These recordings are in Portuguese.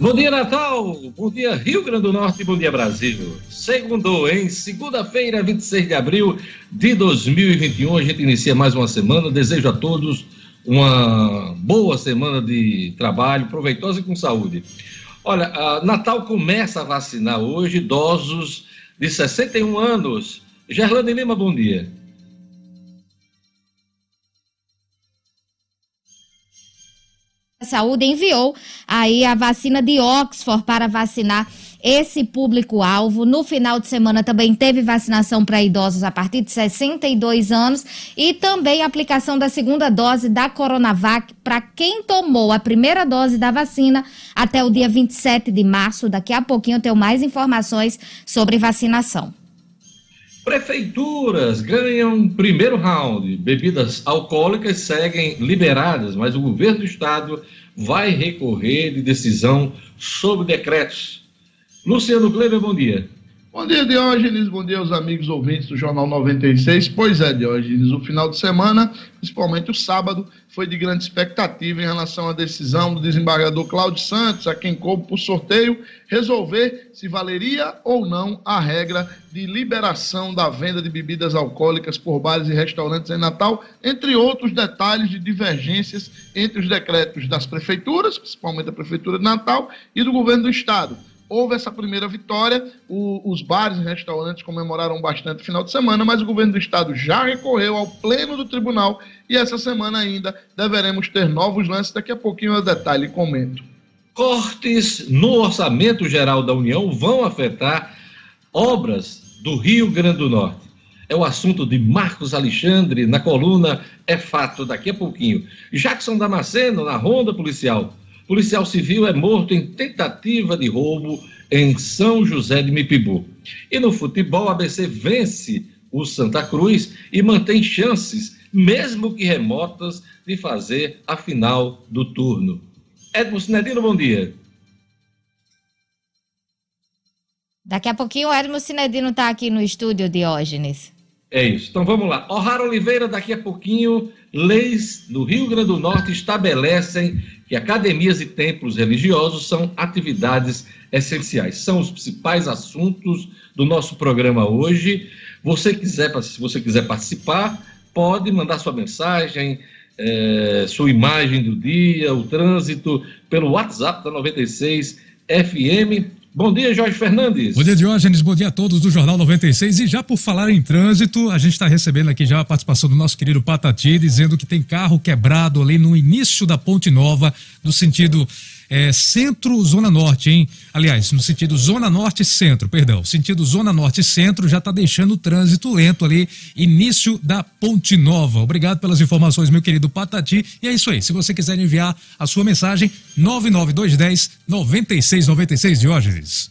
Bom dia, Natal! Bom dia, Rio Grande do Norte, bom dia, Brasil! Segundo, em segunda-feira, 26 de abril de 2021, a gente inicia mais uma semana. Desejo a todos uma boa semana de trabalho, proveitosa e com saúde. Olha, Natal começa a vacinar hoje idosos de 61 anos. Gerlane Lima, bom dia. Saúde enviou aí a vacina de Oxford para vacinar esse público-alvo. No final de semana também teve vacinação para idosos a partir de 62 anos e também aplicação da segunda dose da Coronavac para quem tomou a primeira dose da vacina até o dia 27 de março. Daqui a pouquinho eu tenho mais informações sobre vacinação. Prefeituras ganham primeiro round. Bebidas alcoólicas seguem liberadas, mas o governo do estado vai recorrer de decisão sobre decretos. Luciano Kleber, bom dia. Bom dia, Diógenes. Bom dia aos amigos ouvintes do Jornal 96. Pois é, Diógenes, o final de semana, principalmente o sábado, foi de grande expectativa em relação à decisão do desembargador Cláudio Santos, a quem coube por sorteio, resolver se valeria ou não a regra de liberação da venda de bebidas alcoólicas por bares e restaurantes em Natal, entre outros detalhes de divergências entre os decretos das prefeituras, principalmente a Prefeitura de Natal, e do governo do Estado houve essa primeira vitória. O, os bares e restaurantes comemoraram bastante no final de semana, mas o governo do estado já recorreu ao pleno do tribunal e essa semana ainda deveremos ter novos lances. Daqui a pouquinho eu detalhe e comento. Cortes no orçamento geral da União vão afetar obras do Rio Grande do Norte. É o assunto de Marcos Alexandre na coluna É Fato daqui a pouquinho. Jackson Damasceno na ronda policial. Policial civil é morto em tentativa de roubo em São José de Mipibu. E no futebol, a ABC vence o Santa Cruz e mantém chances, mesmo que remotas, de fazer a final do turno. Edmo Sinedino, bom dia. Daqui a pouquinho o Edmo Sinedino está aqui no estúdio, Diógenes. É isso. Então vamos lá. O'Hara Oliveira, daqui a pouquinho, leis do Rio Grande do Norte estabelecem que academias e templos religiosos são atividades essenciais. São os principais assuntos do nosso programa hoje. Você quiser, se você quiser participar, pode mandar sua mensagem, é, sua imagem do dia, o trânsito, pelo WhatsApp da 96 FM Bom dia, Jorge Fernandes. Bom dia, Diógenes. Bom dia a todos do Jornal 96. E já por falar em trânsito, a gente está recebendo aqui já a participação do nosso querido Patati, dizendo que tem carro quebrado ali no início da Ponte Nova, no sentido é, centro-zona norte, hein? Aliás, no sentido zona norte-centro, perdão. Sentido zona norte-centro já está deixando o trânsito lento ali, início da Ponte Nova. Obrigado pelas informações, meu querido Patati. E é isso aí. Se você quiser enviar a sua mensagem, 99210 9696, Diógenes.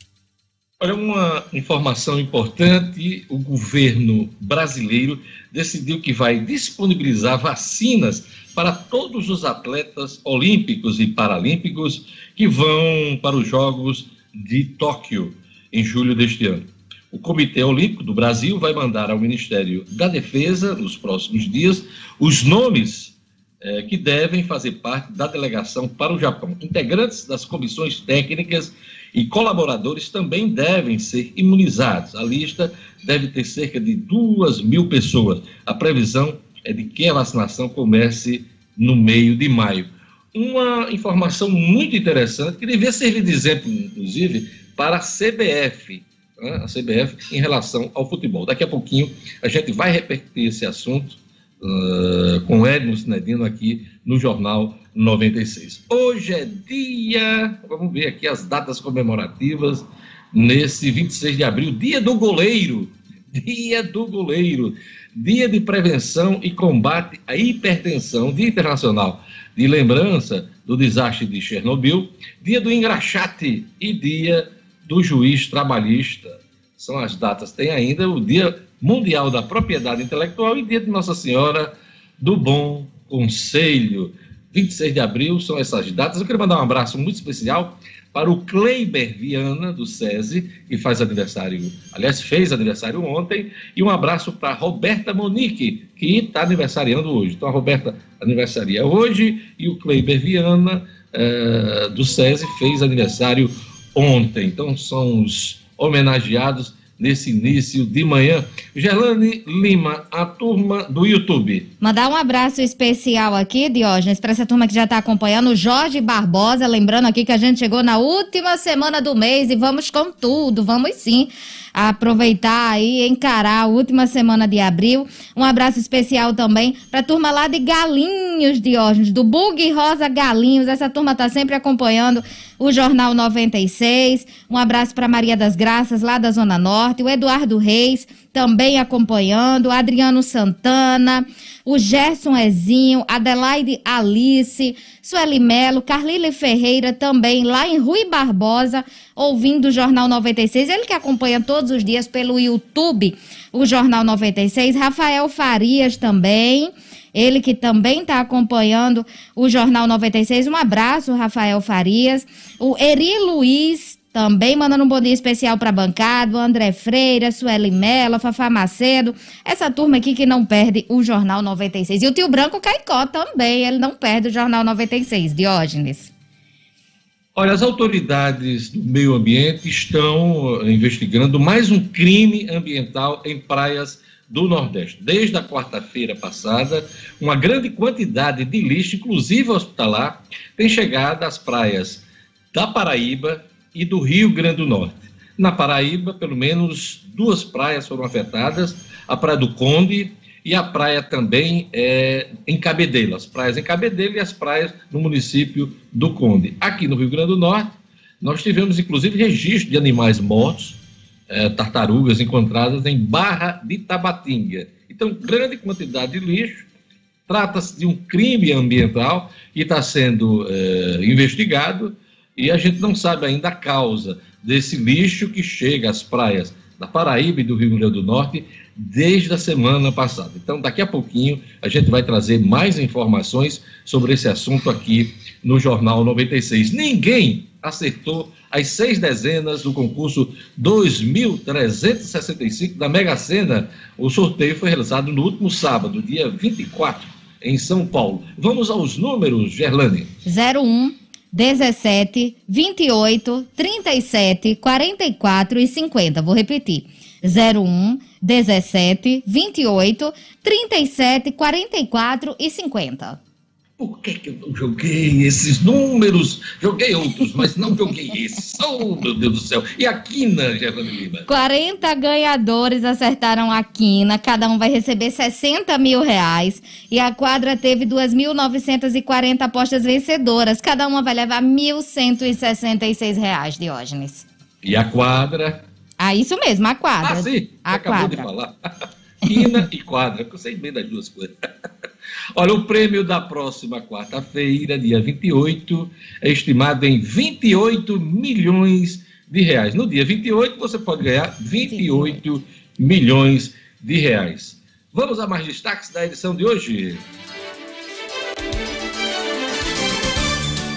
Olha, uma informação importante: o governo brasileiro decidiu que vai disponibilizar vacinas para todos os atletas olímpicos e paralímpicos que vão para os Jogos de Tóquio em julho deste ano. O Comitê Olímpico do Brasil vai mandar ao Ministério da Defesa, nos próximos dias, os nomes eh, que devem fazer parte da delegação para o Japão. Integrantes das comissões técnicas e colaboradores também devem ser imunizados. A lista deve ter cerca de duas mil pessoas. A previsão é de que a vacinação comece no meio de maio. Uma informação muito interessante, que devia servir de exemplo, inclusive, para a CBF, né? a CBF em relação ao futebol. Daqui a pouquinho a gente vai repetir esse assunto uh, com Edmo Sinedino aqui no Jornal 96. Hoje é dia, vamos ver aqui as datas comemorativas, nesse 26 de abril, dia do goleiro. Dia do goleiro. Dia de Prevenção e Combate à Hipertensão, Dia Internacional de Lembrança do Desastre de Chernobyl, Dia do Engraxate e Dia do Juiz Trabalhista. São as datas. Tem ainda o Dia Mundial da Propriedade Intelectual e Dia de Nossa Senhora do Bom Conselho. 26 de abril são essas datas. Eu quero mandar um abraço muito especial para o Kleiber Viana, do SESI, que faz aniversário, aliás, fez aniversário ontem, e um abraço para Roberta Monique, que está aniversariando hoje. Então, a Roberta aniversaria hoje, e o Kleiber Viana uh, do SESI fez aniversário ontem. Então, são os homenageados nesse início de manhã. Gelane Lima, a turma do YouTube. Mandar um abraço especial aqui, Diógenes, para essa turma que já está acompanhando, Jorge Barbosa, lembrando aqui que a gente chegou na última semana do mês e vamos com tudo, vamos sim aproveitar aí, encarar a última semana de abril. Um abraço especial também para a turma lá de Galinhos, Diógenes, do Bug Rosa Galinhos. Essa turma está sempre acompanhando o Jornal 96. Um abraço para Maria das Graças, lá da Zona Norte. O Eduardo Reis, também acompanhando. O Adriano Santana o Gerson Ezinho, Adelaide Alice, Sueli Melo, Carlile Ferreira também, lá em Rui Barbosa, ouvindo o Jornal 96. Ele que acompanha todos os dias pelo YouTube o Jornal 96. Rafael Farias também. Ele que também está acompanhando o Jornal 96. Um abraço, Rafael Farias. O Eri Luiz também mandando um bom dia especial para a bancada, André Freira, Sueli Mello, Fafá Macedo, essa turma aqui que não perde o Jornal 96. E o tio Branco Caicó também, ele não perde o Jornal 96, Diógenes. Olha, as autoridades do meio ambiente estão eh, investigando mais um crime ambiental em praias do Nordeste. Desde a quarta-feira passada, uma grande quantidade de lixo, inclusive hospitalar, tem chegado às praias da Paraíba, e do Rio Grande do Norte. Na Paraíba, pelo menos duas praias foram afetadas, a Praia do Conde e a praia também é, em Cabedelo, as praias em Cabedelo e as praias no município do Conde. Aqui no Rio Grande do Norte, nós tivemos inclusive registro de animais mortos, é, tartarugas encontradas em Barra de Tabatinga. Então, grande quantidade de lixo. Trata-se de um crime ambiental que está sendo é, investigado e a gente não sabe ainda a causa desse lixo que chega às praias da Paraíba e do Rio Grande do Norte desde a semana passada. Então, daqui a pouquinho, a gente vai trazer mais informações sobre esse assunto aqui no Jornal 96. Ninguém acertou as seis dezenas do concurso 2.365 da Mega Sena. O sorteio foi realizado no último sábado, dia 24, em São Paulo. Vamos aos números, Gerlane. 01 17, 28, 37, 44 e 50. Vou repetir. 01, 17, 28, 37, 44 e 50 por que, que eu joguei esses números? Joguei outros, mas não joguei esses. Oh, meu Deus do céu. E a quina, Gerlane Lima? 40 ganhadores acertaram a quina, cada um vai receber 60 mil reais. E a quadra teve 2.940 apostas vencedoras, cada uma vai levar 1.166 reais, Diógenes. E a quadra? Ah, isso mesmo, a quadra. Ah, sim, a acabou quadra. de falar. quina e quadra, eu sei bem das duas coisas. Olha, o prêmio da próxima quarta-feira, dia 28, é estimado em 28 milhões de reais. No dia 28, você pode ganhar 28 milhões de reais. Vamos a mais destaques da edição de hoje.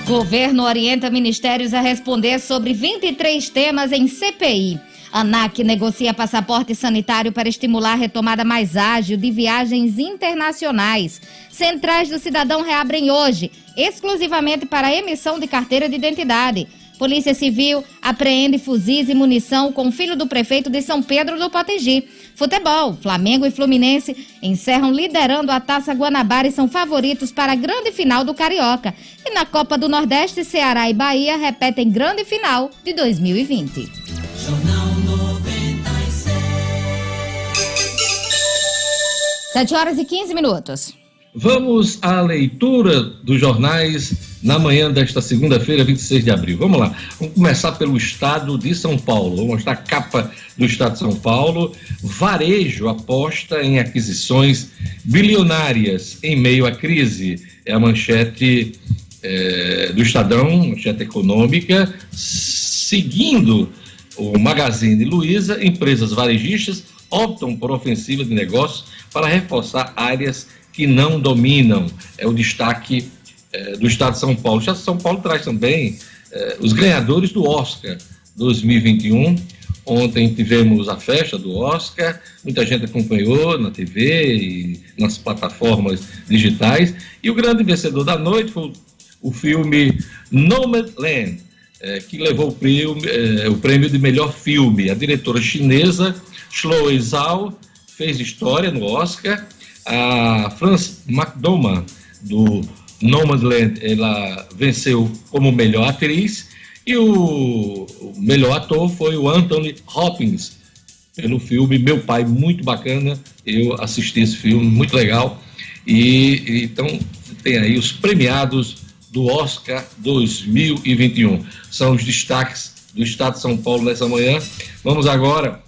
Governo orienta ministérios a responder sobre 23 temas em CPI. ANAC negocia passaporte sanitário para estimular a retomada mais ágil de viagens internacionais. Centrais do Cidadão reabrem hoje, exclusivamente para emissão de carteira de identidade. Polícia Civil apreende fuzis e munição com filho do prefeito de São Pedro do Potengi. Futebol, Flamengo e Fluminense encerram liderando a Taça Guanabara e são favoritos para a grande final do Carioca. E na Copa do Nordeste, Ceará e Bahia repetem grande final de 2020. Jornal 7 horas e 15 minutos. Vamos à leitura dos jornais na manhã desta segunda-feira, 26 de abril. Vamos lá. Vamos começar pelo estado de São Paulo. Vamos mostrar a capa do estado de São Paulo. Varejo aposta em aquisições bilionárias em meio à crise. É a manchete é, do Estadão, manchete econômica. Seguindo o Magazine Luiza, empresas varejistas optam por ofensiva de negócios para reforçar áreas que não dominam. É o destaque é, do Estado de São Paulo. O Estado de São Paulo traz também é, os ganhadores do Oscar 2021. Ontem tivemos a festa do Oscar, muita gente acompanhou na TV e nas plataformas digitais. E o grande vencedor da noite foi o filme Nomadland, é, que levou o prêmio, é, o prêmio de melhor filme. A diretora chinesa Chloe Zhao fez história no Oscar. A Frances McDormand, do Nomadland, ela venceu como melhor atriz. E o, melhor ator foi o Anthony Hopkins, pelo filme Meu Pai, muito bacana. Eu assisti esse filme, muito legal. E então tem aí os premiados do Oscar 2021. São os destaques do Estado de São Paulo nessa manhã. Vamos agora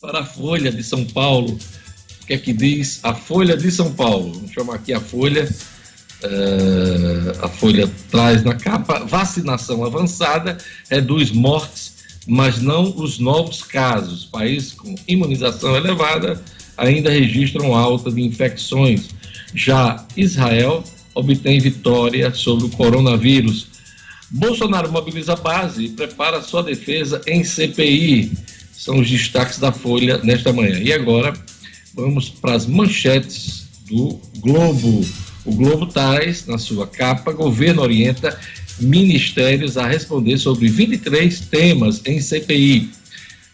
para a Folha de São Paulo. O que é que diz a Folha de São Paulo? Vamos chamar aqui a Folha. Uh, a Folha traz na capa: vacinação avançada reduz mortes, mas não os novos casos. Países com imunização elevada ainda registram alta de infecções. Já Israel obtém vitória sobre o coronavírus. Bolsonaro mobiliza a base e prepara sua defesa em CPI. São os destaques da Folha nesta manhã. E agora vamos para as manchetes do Globo. O Globo traz na sua capa: governo orienta ministérios a responder sobre 23 temas em CPI.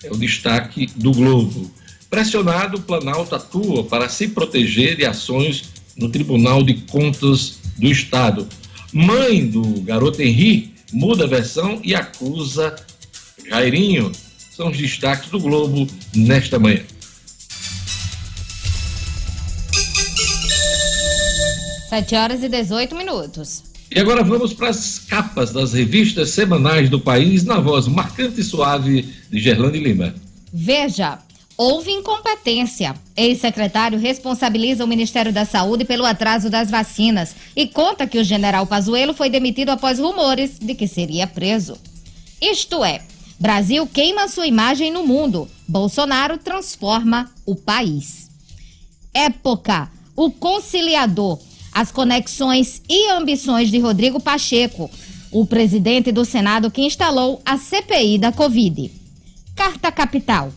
É o destaque do Globo. Pressionado, o Planalto atua para se proteger de ações no Tribunal de Contas do Estado. Mãe do garoto Henri muda a versão e acusa Jairinho. São os destaques do Globo nesta manhã. Sete horas e 18 minutos. E agora vamos para as capas das revistas semanais do país na voz marcante e suave de Gerlane Lima. Veja, Houve incompetência. Ex-secretário responsabiliza o Ministério da Saúde pelo atraso das vacinas e conta que o general Pazuello foi demitido após rumores de que seria preso. Isto é, Brasil queima sua imagem no mundo. Bolsonaro transforma o país. Época, o conciliador, as conexões e ambições de Rodrigo Pacheco, o presidente do Senado que instalou a CPI da Covid. Carta Capital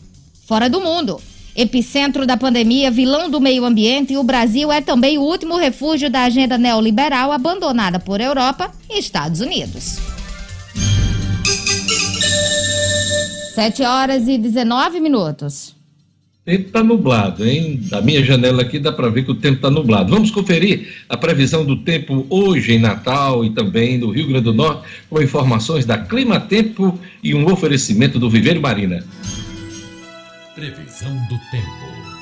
fora do mundo. Epicentro da pandemia, vilão do meio ambiente, o Brasil é também o último refúgio da agenda neoliberal abandonada por Europa e Estados Unidos. 7 horas e 19 minutos. O tempo está nublado, hein? Da minha janela aqui dá para ver que o tempo está nublado. Vamos conferir a previsão do tempo hoje em Natal e também no Rio Grande do Norte, com informações da Clima Tempo e um oferecimento do Viveiro Marina. Previsão do tempo.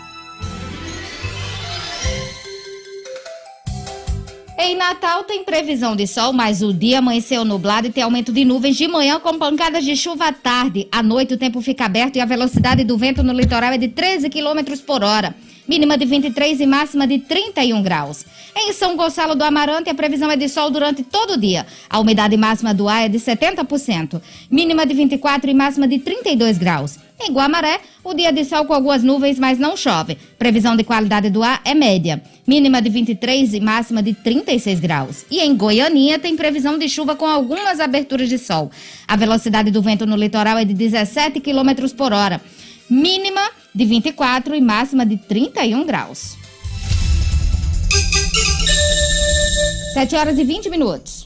Em Natal tem previsão de sol, mas o dia amanheceu nublado e tem aumento de nuvens de manhã com pancadas de chuva à tarde. À noite o tempo fica aberto e a velocidade do vento no litoral é de 13 km por hora mínima de 23 e máxima de 31 graus. Em São Gonçalo do Amarante, a previsão é de sol durante todo o dia. A umidade máxima do ar é de 70%, mínima de 24 e máxima de 32 graus. Em Guamaré, o dia de sol com algumas nuvens, mas não chove. Previsão de qualidade do ar é média, mínima de 23 e máxima de 36 graus. E em Goianinha tem previsão de chuva com algumas aberturas de sol. A velocidade do vento no litoral é de 17 km por hora mínima de 24 e máxima de 31 graus. 7 horas e 20 minutos.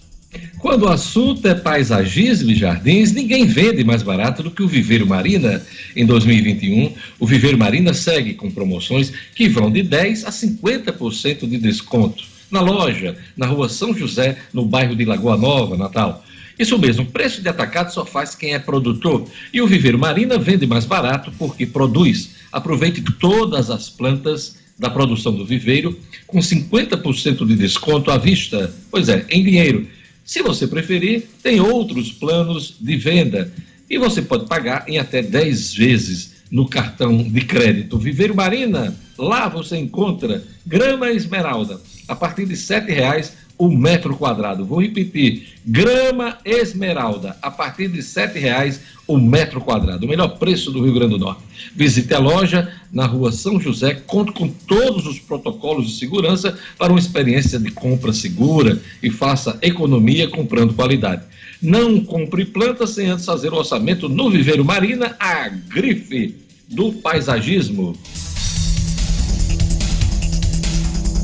Quando o assunto é paisagismo e jardins, ninguém vende mais barato do que o Viveiro Marina. Em 2021, o Viveiro Marina segue com promoções que vão de 10 a 50% de desconto. Na loja, na rua São José, no bairro de Lagoa Nova, Natal. Isso mesmo, preço de atacado só faz quem é produtor. E o Viveiro Marina vende mais barato porque produz. Aproveite todas as plantas da produção do viveiro com 50% de desconto à vista. Pois é, em dinheiro. Se você preferir, tem outros planos de venda. E você pode pagar em até 10 vezes no cartão de crédito. Viveiro Marina, lá você encontra grama esmeralda a partir de R$ reais o metro quadrado. Vou repetir: grama esmeralda, a partir de R$ reais o metro quadrado. O melhor preço do Rio Grande do Norte. Visite a loja na rua São José, conte com todos os protocolos de segurança para uma experiência de compra segura e faça economia comprando qualidade. Não compre plantas sem antes fazer o orçamento no Viveiro Marina, a grife do paisagismo.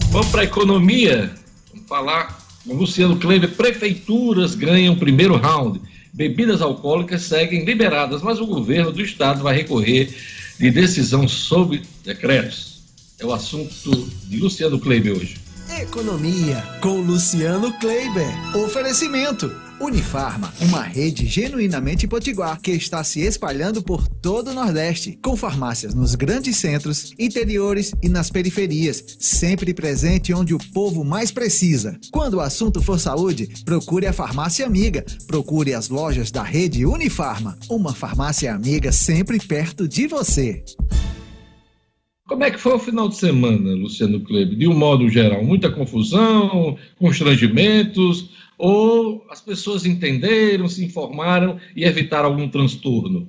Vamos para a economia falar Luciano Kleber, prefeituras ganham primeiro round. Bebidas alcoólicas seguem liberadas, mas o governo do estado vai recorrer de decisão sobre decretos. É o assunto de Luciano Kleber hoje. Economia com Luciano Kleiber. Oferecimento. Unifarma, uma rede genuinamente potiguar que está se espalhando por todo o Nordeste, com farmácias nos grandes centros, interiores e nas periferias, sempre presente onde o povo mais precisa. Quando o assunto for saúde, procure a farmácia amiga, procure as lojas da rede Unifarma, uma farmácia amiga sempre perto de você. Como é que foi o final de semana, Luciano Kleber? De um modo geral, muita confusão, constrangimentos, ou as pessoas entenderam, se informaram e evitaram algum transtorno?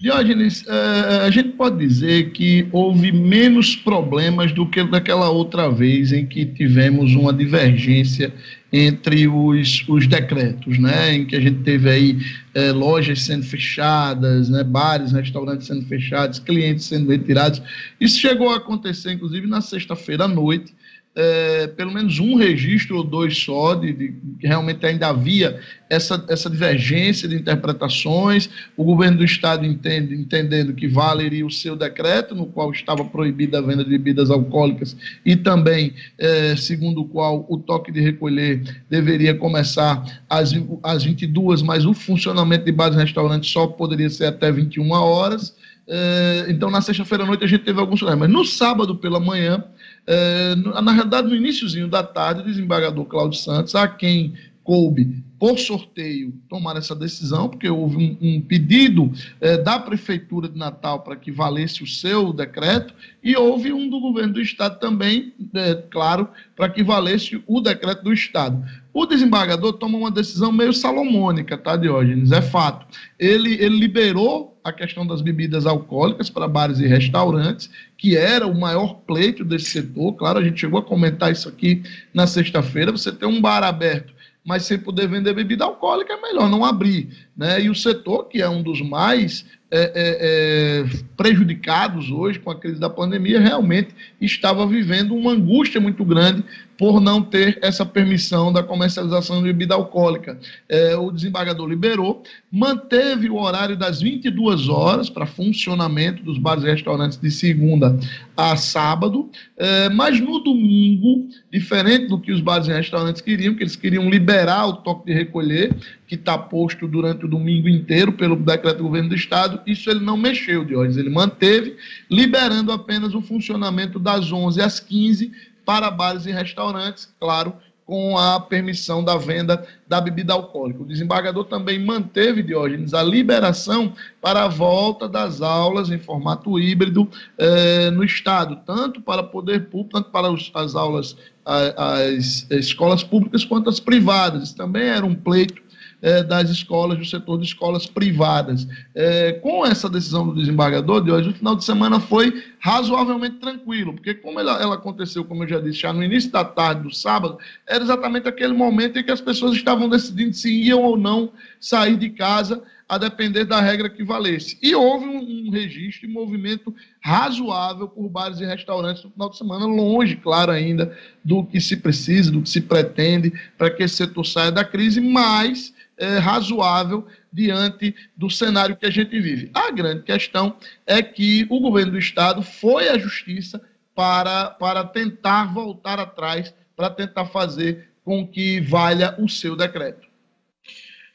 Diógenes, uh, a gente pode dizer que houve menos problemas do que daquela outra vez em que tivemos uma divergência entre os, os decretos, né, em que a gente teve aí é, lojas sendo fechadas, né, bares, restaurantes sendo fechados, clientes sendo retirados. Isso chegou a acontecer, inclusive, na sexta-feira à noite, é, pelo menos um registro ou dois só, de, de, que realmente ainda havia essa, essa divergência de interpretações, o governo do Estado entende, entendendo que valeria o seu decreto, no qual estava proibida a venda de bebidas alcoólicas, e também, é, segundo o qual o toque de recolher deveria começar às, às 22, mas o funcionamento de bares e restaurantes só poderia ser até 21 horas. É, então, na sexta-feira à noite, a gente teve alguns problemas. Mas no sábado pela manhã, é, na realidade, no iníciozinho da tarde, o desembargador Cláudio Santos, a quem coube por sorteio tomar essa decisão, porque houve um, um pedido é, da Prefeitura de Natal para que valesse o seu decreto, e houve um do governo do Estado também, é, claro, para que valesse o decreto do Estado. O desembargador toma uma decisão meio salomônica, tá, Diógenes? É fato. Ele, ele liberou a questão das bebidas alcoólicas para bares e restaurantes, que era o maior pleito desse setor. Claro, a gente chegou a comentar isso aqui na sexta-feira. Você tem um bar aberto mas sem poder vender bebida alcoólica é melhor não abrir. Né? E o setor, que é um dos mais é, é, é, prejudicados hoje com a crise da pandemia, realmente estava vivendo uma angústia muito grande por não ter essa permissão da comercialização de bebida alcoólica. É, o desembargador liberou, manteve o horário das 22 horas para funcionamento dos bares e restaurantes de segunda a sábado, é, mas no domingo, diferente do que os bares e restaurantes queriam, que eles queriam liberar o toque de recolher, que está posto durante o domingo inteiro pelo decreto do governo do Estado, isso ele não mexeu, Diógenes, ele manteve, liberando apenas o funcionamento das 11 às 15 para bares e restaurantes, claro, com a permissão da venda da bebida alcoólica. O desembargador também manteve, Diógenes, a liberação para a volta das aulas em formato híbrido eh, no Estado, tanto para poder público, tanto para os, as aulas, as, as escolas públicas quanto as privadas. Isso também era um pleito é, das escolas, do setor de escolas privadas. É, com essa decisão do desembargador de hoje, o final de semana foi razoavelmente tranquilo, porque como ela, ela, aconteceu, como eu já disse, já no início da tarde do sábado, era exatamente aquele momento em que as pessoas estavam decidindo se iam ou não sair de casa, a depender da regra que valesse. E houve um, um registro e movimento razoável por bares e restaurantes no final de semana, longe, claro, ainda do que se precisa, do que se pretende para que esse setor saia da crise, mas é, razoável diante do cenário que a gente vive. A grande questão é que o governo do Estado foi à justiça para, para tentar voltar atrás, para tentar fazer com que valha o seu decreto.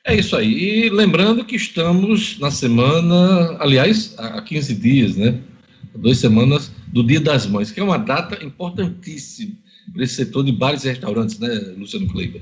É isso aí. E lembrando que estamos na semana, aliás, há 15 dias, né? Duas semanas do Dia das Mães, que é uma data importantíssima para esse setor de bares e restaurantes, né, Luciano Kleiber?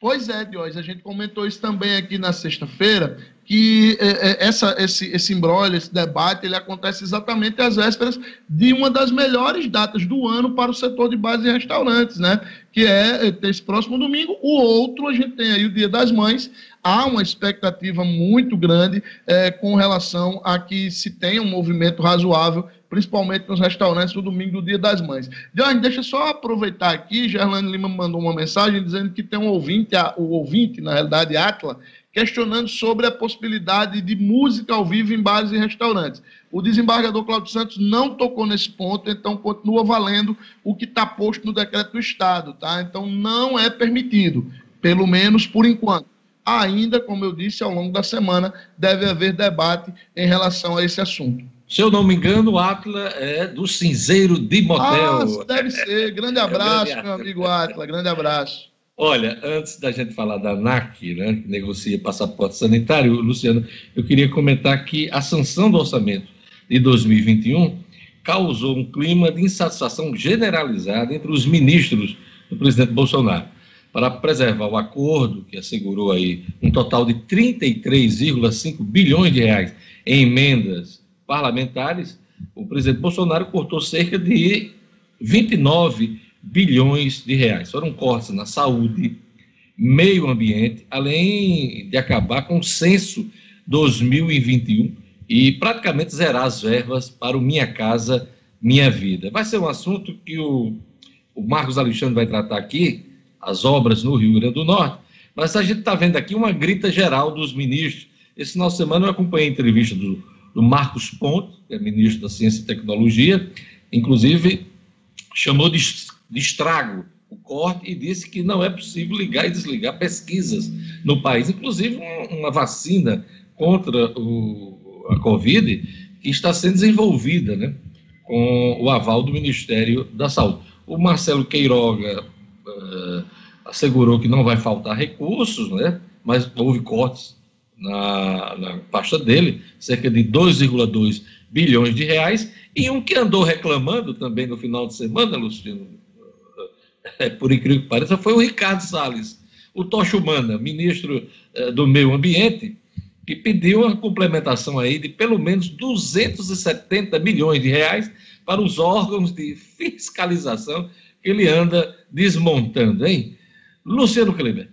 Pois é, Diógenes, a gente comentou isso também aqui na sexta-feira, que é, é, essa, esse, esse embrolho, esse debate, ele acontece exatamente às vésperas de uma das melhores datas do ano para o setor de bares e restaurantes, né? Que é, é esse próximo domingo. O outro, a gente tem aí o Dia das Mães. Há uma expectativa muito grande é, com relação a que se tenha um movimento razoável principalmente nos restaurantes no domingo do Dia das Mães. Jorge, deixa eu só aproveitar aqui, Gerlane Lima mandou uma mensagem dizendo que tem um ouvinte, o ouvinte, na realidade, Atla, questionando sobre a possibilidade de música ao vivo em bares e restaurantes. O desembargador Cláudio Santos não tocou nesse ponto, então continua valendo o que está posto no decreto do Estado, tá? Então não é permitido, pelo menos por enquanto. Ainda, como eu disse, ao longo da semana deve haver debate em relação a esse assunto. Se eu não me engano, o Atla é do Cinzeiro de Motel. Ah, deve ser. Grande abraço, meu amigo Atla. Grande abraço. Olha, antes da gente falar da ANAC, né, que negocia passaporte sanitário, Luciano, eu queria comentar que a sanção do orçamento de 2021 causou um clima de insatisfação generalizada entre os ministros do presidente Bolsonaro. Para preservar o acordo, que assegurou aí um total de 33,5 bilhões de reais em emendas parlamentares, o presidente Bolsonaro cortou cerca de 29 bilhões de reais. Foram cortes na saúde, meio ambiente, além de acabar com o censo 2021 e praticamente zerar as verbas para o Minha Casa Minha Vida. Vai ser um assunto que o, o Marcos Alexandre vai tratar aqui, as obras no Rio Grande do Norte, mas a gente está vendo aqui uma grita geral dos ministros. Esse final de semana eu acompanhei a entrevista do do Marcos Ponte, que é ministro da Ciência e Tecnologia, inclusive chamou de, de estrago. O corte e disse que não é possível ligar e desligar pesquisas no país, inclusive uma, vacina contra o, a Covid que está sendo desenvolvida, né, com o aval do Ministério da Saúde. O Marcelo Queiroga uh, assegurou que não vai faltar recursos, né, mas houve cortes na, na pasta dele, cerca de 2,2 bilhões de reais, e um que andou reclamando também no final de semana, Luciano, por incrível que pareça, foi o Ricardo Salles, o Tocha Humana, ministro é, do Meio Ambiente, que pediu uma complementação aí de pelo menos 270 milhões de reais para os órgãos de fiscalização que ele anda desmontando, hein? Luciano Kleber.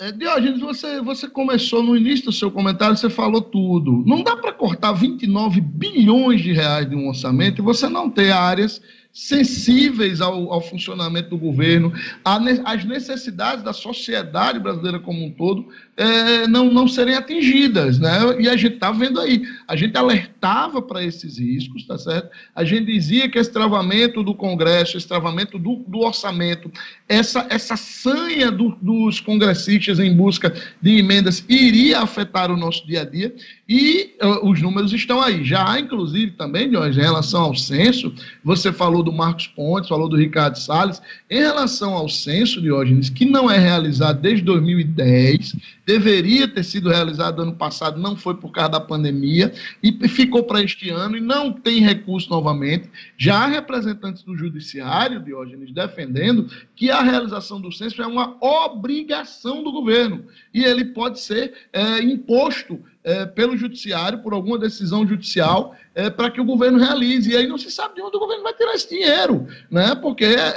É, você, você começou no início do seu comentário, você falou tudo. Não dá para cortar 29 bilhões de reais de um orçamento e você não ter áreas sensíveis ao, ao funcionamento do governo, às necessidades da sociedade brasileira como um todo, é, não, não serem atingidas. Né? E a gente está vendo aí. A gente alertava para esses riscos, tá certo? A gente dizia que esse travamento do Congresso, esse travamento do, do orçamento, essa, essa sanha do, dos congressistas em busca de emendas iria afetar o nosso dia a dia, e uh, os números estão aí. Já há, inclusive, também, Jorge, em relação ao censo, você falou falou do Marcos Pontes, falou do Ricardo Salles. Em relação ao censo, Diógenes, que não é realizado desde 2010, deveria ter sido realizado ano passado, não foi por causa da pandemia, e ficou para este ano e não tem recurso novamente. Já há representantes do Judiciário, Diógenes, defendendo que a realização do censo é uma obrigação do governo e ele pode ser é, imposto é, pelo judiciário, por alguma decisão judicial, é, para que o governo realize. E aí não se sabe de onde o governo vai tirar esse dinheiro, né? porque é,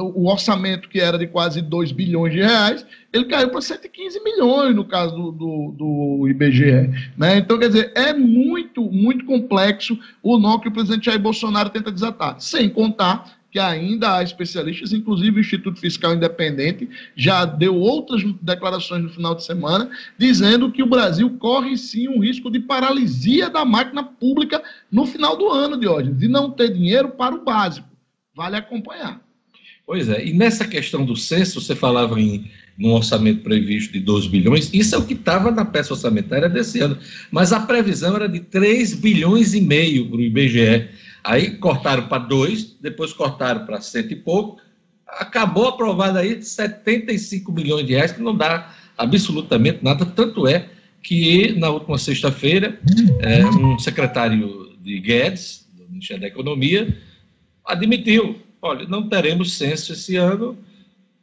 o orçamento que era de quase 2 bilhões de reais, ele caiu para 115 milhões no caso do, do, do, IBGE. Né? Então, quer dizer, é muito, muito complexo o nó que o presidente Jair Bolsonaro tenta desatar. Sem contar que ainda há especialistas, inclusive o Instituto Fiscal Independente já deu outras declarações no final de semana, dizendo que o Brasil corre sim um risco de paralisia da máquina pública no final do ano, de hoje, de não ter dinheiro para o básico. Vale acompanhar. Pois é, e nessa questão do censo, você falava em num orçamento previsto de 2 bilhões, isso é o que estava na peça orçamentária desse ano, mas a previsão era de 3 bilhões e meio para o IBGE. Aí cortaram para dois, depois cortaram para cento e pouco, acabou aprovado aí 75 milhões de reais, que não dá absolutamente nada, tanto é que na última sexta-feira, é, um secretário de Guedes, do Ministério da Economia, admitiu, olha, não teremos censo esse ano,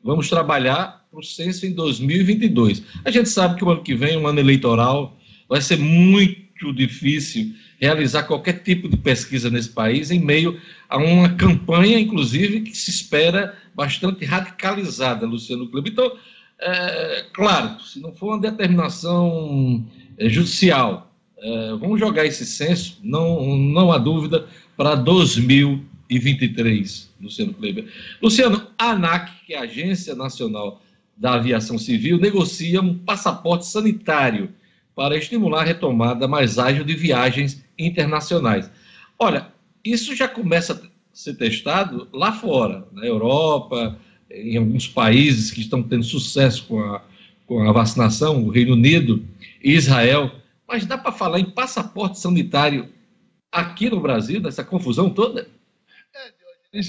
vamos trabalhar para o censo em 2022. A gente sabe que o ano que vem, um ano eleitoral, vai ser muito difícil realizar qualquer tipo de pesquisa nesse país em meio a uma campanha, inclusive, que se espera bastante radicalizada, Luciano Clube. Então, é, claro, se não for uma determinação é, judicial, é, vamos jogar esse censo, não, não há dúvida, para 2023, Luciano Kleber. Luciano, a ANAC, que é a Agência Nacional da Aviação Civil negocia um passaporte sanitário para estimular a retomada mais ágil de viagens internacionais. Olha, isso já começa a ser testado lá fora, na Europa, em alguns países que estão tendo sucesso com a, com a vacinação, o Reino Unido Israel. Mas dá para falar em passaporte sanitário aqui no Brasil, nessa confusão toda?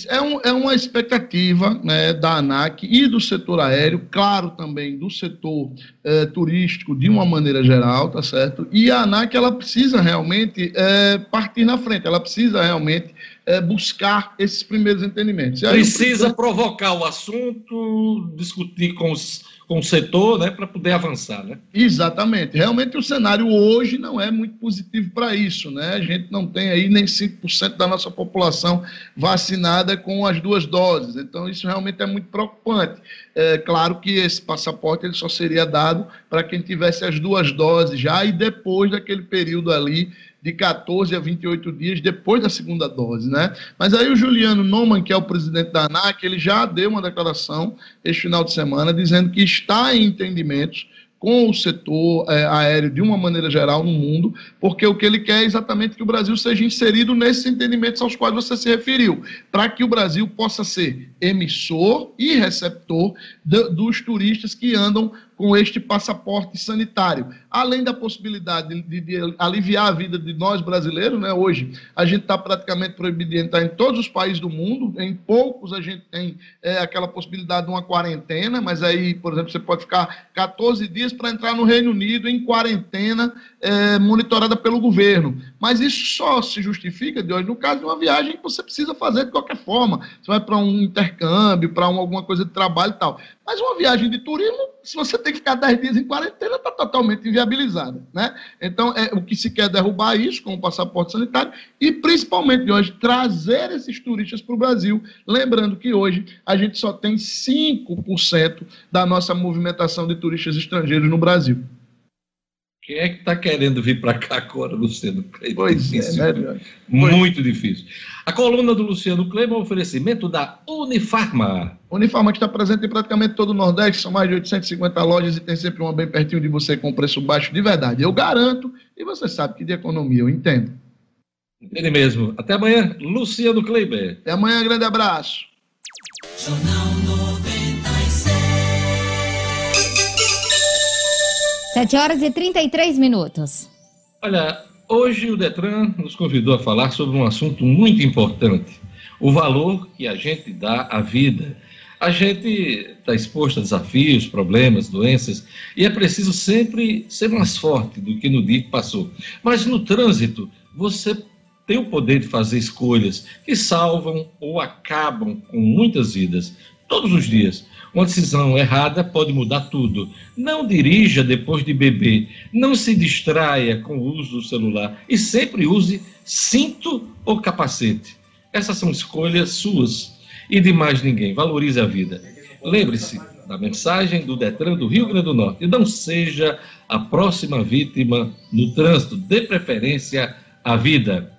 É, um, é uma expectativa né, da ANAC e do setor aéreo, claro também do setor é, turístico de uma maneira geral, tá certo? E a ANAC ela precisa realmente é, partir na frente, ela precisa realmente é, buscar esses primeiros entendimentos. Precisa provocar o assunto, discutir com, os, com o setor, né, para poder avançar, né? Exatamente. Realmente o cenário hoje não é muito positivo para isso, né? A gente não tem aí nem 5% da nossa população vacinada com as duas doses. Então isso realmente é muito preocupante. É claro que esse passaporte ele só seria dado para quem tivesse as duas doses já e depois daquele período ali de 14 a 28 dias depois da segunda dose, né? Mas aí o Juliano Noman, que é o presidente da ANAC, ele já deu uma declaração este final de semana dizendo que está em entendimentos com o setor é, aéreo de uma maneira geral no mundo, porque o que ele quer é exatamente que o Brasil seja inserido nesses entendimentos aos quais você se referiu, para que o Brasil possa ser emissor e receptor de, dos turistas que andam com este passaporte sanitário. Além da possibilidade de, de aliviar a vida de nós brasileiros, né? hoje a gente está praticamente proibido de entrar em todos os países do mundo, em poucos a gente tem é, aquela possibilidade de uma quarentena, mas aí, por exemplo, você pode ficar 14 dias para entrar no Reino Unido em quarentena é, monitorada pelo governo. Mas isso só se justifica, de hoje, no caso de uma viagem que você precisa fazer de qualquer forma. Você vai para um intercâmbio, para um, alguma coisa de trabalho e tal. Mas uma viagem de turismo, se você tem que ficar 10 dias em quarentena, está totalmente inviabilizada. Né? Então, é, o que se quer é derrubar isso com o passaporte sanitário e, principalmente hoje, trazer esses turistas para o Brasil. Lembrando que hoje a gente só tem 5% da nossa movimentação de turistas estrangeiros no Brasil. Quem é que está querendo vir para cá agora, Luciano Kleber? Pois difícil, é, né? Muito difícil. A coluna do Luciano Kleber é um oferecimento da Unifarma. Unifarma que está presente em praticamente todo o Nordeste, são mais de 850 lojas e tem sempre uma bem pertinho de você com preço baixo de verdade. Eu garanto, e você sabe que de economia eu entendo. Ele mesmo. Até amanhã, Luciano Kleber. Até amanhã, grande abraço. Jornal 7 horas e 33 minutos. Olha, hoje o Detran nos convidou a falar sobre um assunto muito importante: o valor que a gente dá à vida. A gente está exposto a desafios, problemas, doenças, e é preciso sempre ser mais forte do que no dia que passou. Mas no trânsito, você tem o poder de fazer escolhas que salvam ou acabam com muitas vidas, todos os dias. Uma decisão errada pode mudar tudo. Não dirija depois de beber. Não se distraia com o uso do celular. E sempre use cinto ou capacete. Essas são escolhas suas e de mais ninguém. Valorize a vida. Lembre-se da mensagem do Detran do Rio Grande do Norte. Não seja a próxima vítima no trânsito. Dê preferência à vida.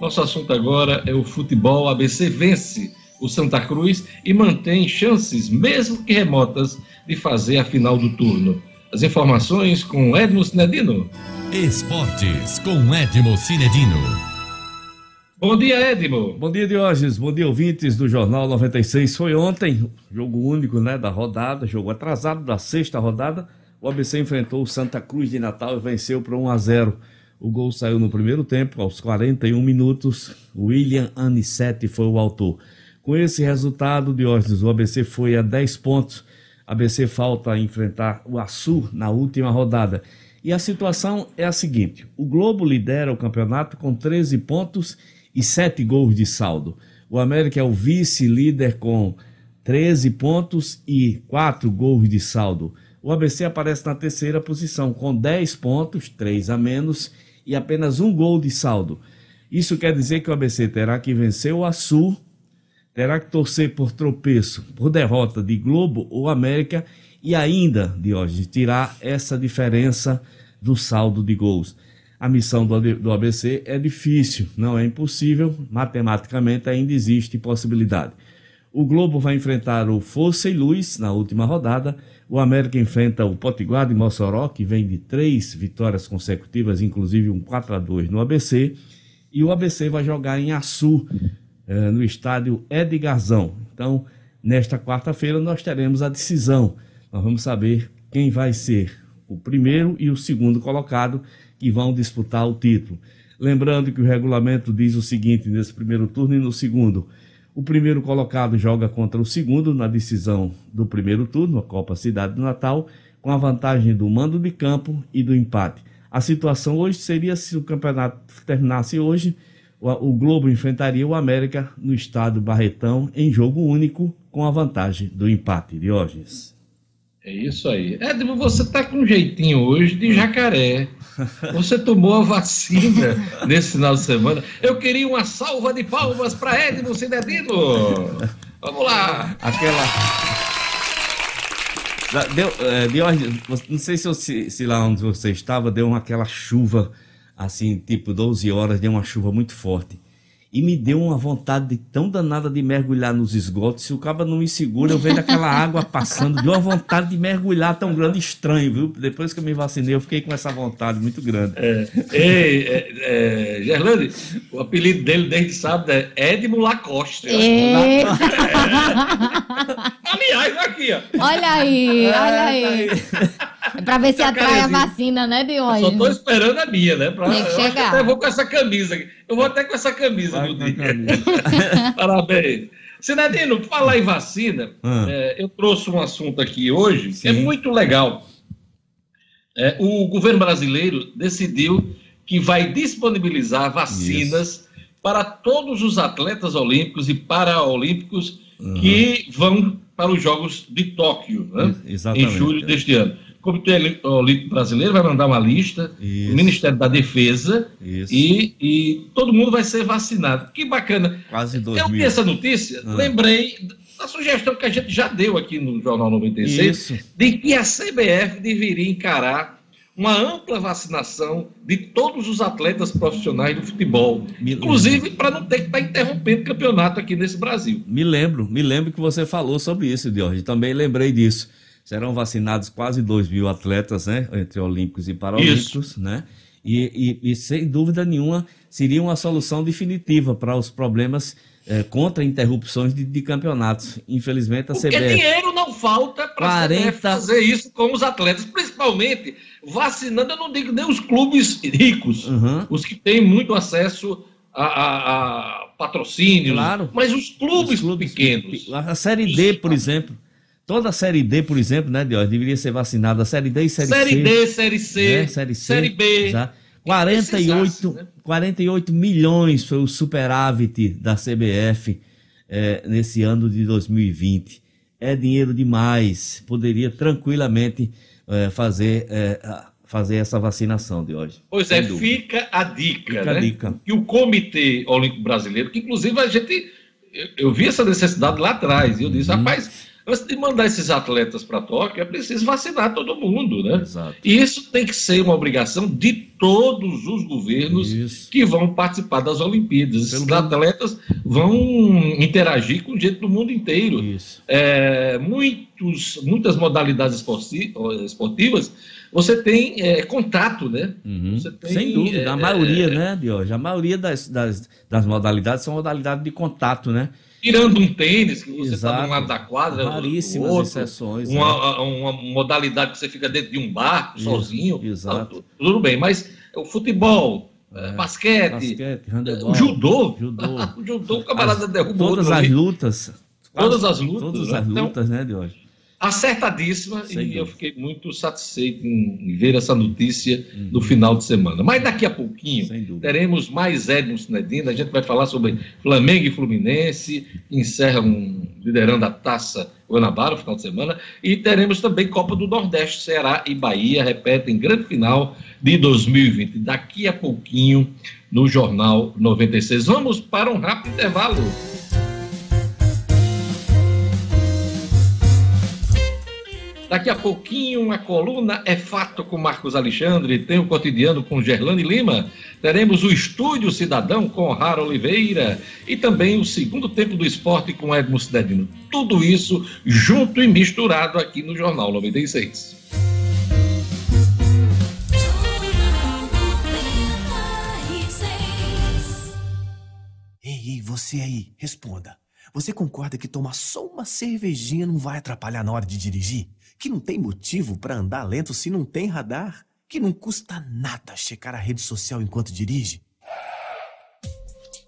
Nosso assunto agora é o futebol. ABC vence o Santa Cruz e mantém chances, mesmo que remotas, de fazer a final do turno. As informações com Edmo Cinedino. Esportes com Edmo Cinedino. Bom dia, Edmo. Bom dia, Diógenes. Bom dia, ouvintes do Jornal 96. Foi ontem, jogo único né, da rodada, jogo atrasado da sexta rodada. O ABC enfrentou o Santa Cruz de Natal e venceu por 1 a 0. O gol saiu no primeiro tempo, aos 41 minutos. William Anicete foi o autor. Com esse resultado, Diógenes, o ABC foi a 10 pontos. ABC falta enfrentar o Açu na última rodada. E a situação é a seguinte: o Globo lidera o campeonato com 13 pontos e 7 gols de saldo. O América é o vice-líder com 13 pontos e 4 gols de saldo. O ABC aparece na terceira posição com 10 pontos, 3 a menos e apenas um gol de saldo. Isso quer dizer que o ABC terá que vencer o Açu terá que torcer por tropeço, por derrota de Globo ou América e ainda, de hoje, tirar essa diferença do saldo de gols. A missão do ABC é difícil, não é impossível, matematicamente ainda existe possibilidade. O Globo vai enfrentar o Força e Luz na última rodada. O América enfrenta o Potiguar de Mossoró, que vem de três vitórias consecutivas, inclusive um 4 a 2 no ABC. E o ABC vai jogar em Açu, no estádio Edgarzão. Então, nesta quarta-feira, nós teremos a decisão. Nós vamos saber quem vai ser o primeiro e o segundo colocado que vão disputar o título. Lembrando que o regulamento diz o seguinte nesse primeiro turno e no segundo. O primeiro colocado joga contra o segundo na decisão do primeiro turno, a Copa Cidade do Natal, com a vantagem do mando de campo e do empate. A situação hoje seria se o campeonato terminasse hoje, o Globo enfrentaria o América no estado Barretão em jogo único com a vantagem do empate, Diógenes. É isso aí. Edmo, você tá com um jeitinho hoje de jacaré. Você tomou a vacina nesse final de semana. Eu queria uma salva de palmas para Edmo Cinedino. Vamos lá. Aquela. Deu, é, deu, não sei se, se, se, lá onde você estava deu uma, aquela chuva, assim, tipo 12 horas, deu uma chuva muito forte e me deu uma vontade de, tão danada de mergulhar nos esgotos. Se o cabo não me segura, eu vejo aquela água passando. Deu uma vontade de mergulhar tão grande, estranho, viu? Depois que eu me vacinei, eu fiquei com essa vontade muito grande. É, ei, é, é, Gerlane, o apelido dele desde sábado é Edmo Lacoste. É. Aliás, aqui, ó. Olha aí, olha aí. É pra ver se atrai a vacina, né, de hoje. Só tô esperando a minha, né? Pra, Tem que chegar. Eu até vou com essa camisa aqui. Eu vou até com essa camisa Vai no dia. Parabéns. Sinadino, falar em vacina, ah. é, eu trouxe um assunto aqui hoje que é muito legal. É, o governo brasileiro decidiu que vai disponibilizar vacinas Isso. para todos os atletas olímpicos e paraolímpicos uhum. que vão para os Jogos de Tóquio, né? em julho deste ano. O Comitê Olímpico Brasileiro vai mandar uma lista, Isso. o Ministério da Defesa, e, e, todo mundo vai ser vacinado. Que bacana. Quase dois Eu vi essa notícia, ah. lembrei da sugestão que a gente já deu aqui no Jornal 96, Isso. de que a CBF deveria encarar uma ampla vacinação de todos os atletas profissionais do futebol, me inclusive para não ter que estar tá interrompendo o campeonato aqui nesse Brasil. Me lembro, me lembro que você falou sobre isso, Diorge. Também lembrei disso serão vacinados quase 2 mil atletas, né? Entre olímpicos e paralímpicos, né? E, e, e, sem dúvida nenhuma seria uma solução definitiva para os problemas é, contra interrupções de, de, campeonatos. Infelizmente a Porque CBF... dinheiro não falta para 40... fazer isso com os atletas, principalmente vacinando, eu não digo nem os clubes ricos, uhum. os que têm muito acesso a, a, a patrocínios, claro. mas os clubes, os clubes pequenos. A Série D, por exemplo. Toda a Série D, por exemplo, né, Dios, deveria ser vacinada. Série D e Série, série C. Série D, Série C. Né? Série C. Série B. Já. 48, né? 48 milhões foi o superávit da CBF é, nesse ano de 2020. É dinheiro demais. Poderia tranquilamente é, fazer, é, fazer essa vacinação de hoje. Pois é, dúvida. fica a dica, fica né? A dica. E o Comitê Olímpico Brasileiro, que inclusive a gente. Eu, eu vi essa necessidade lá atrás, e eu disse, uhum. rapaz Antes de mandar esses atletas para Tóquio, é preciso vacinar todo mundo, né? Exato. E isso tem que ser uma obrigação de todos os governos isso. que vão participar das Olimpíadas. Esses Pelo atletas vão interagir com gente do mundo inteiro. Isso. É, muitos, muitas modalidades esportivas você tem é, contato, né? Uhum. Tem, Sem dúvida, a maioria, é, né, Diogo? A maioria das, das, das modalidades são modalidades de contato, né? Tirando um tênis, que você está de um lado da quadra, Raríssimas outro, exceções. Uma, é. uma, modalidade que você fica dentro de um bar, Isso, sozinho. Exato. tudo bem, mas o futebol, é, basquete, basquete o judô. judô. o judô, o camarada derrubou. Todas as lutas. Todas as lutas. Todas as né? lutas, então, né, de hoje acertadíssima Sem e dúvida. eu fiquei muito satisfeito em ver essa notícia uhum. no final de semana. Mas daqui a pouquinho teremos mais Edmo Sinedina, a gente vai falar sobre Flamengo e Fluminense, encerram liderando a taça Guanabara no final de semana, e teremos também Copa do Nordeste, Ceará e Bahia, repetem grande final de 2020. Daqui a pouquinho no Jornal 96. Vamos para um rápido intervalo. Daqui a pouquinho, a coluna é fato com Marcos Alexandre, tem o cotidiano com Gerlane Lima, teremos o Estúdio Cidadão com Rara Oliveira e também o segundo tempo do esporte com Edmo Cidadino. Tudo isso junto e misturado aqui no Jornal 96. Ei, ei, você aí, responda. Você concorda que tomar só uma cervejinha não vai atrapalhar na hora de dirigir? Que não tem motivo para andar lento se não tem radar, que não custa nada checar a rede social enquanto dirige.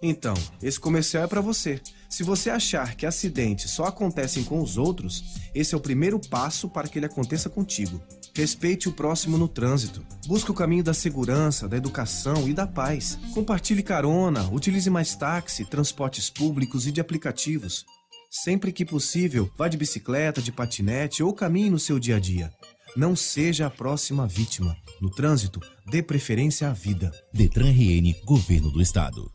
Então, esse comercial é para você. Se você achar que acidentes só acontecem com os outros, esse é o primeiro passo para que ele aconteça contigo. Respeite o próximo no trânsito. Busque o caminho da segurança, da educação e da paz. Compartilhe carona, utilize mais táxi, transportes públicos e de aplicativos. Sempre que possível, vá de bicicleta, de patinete ou caminhe no seu dia a dia. Não seja a próxima vítima. No trânsito, dê preferência à vida. Detran RN, Governo do Estado.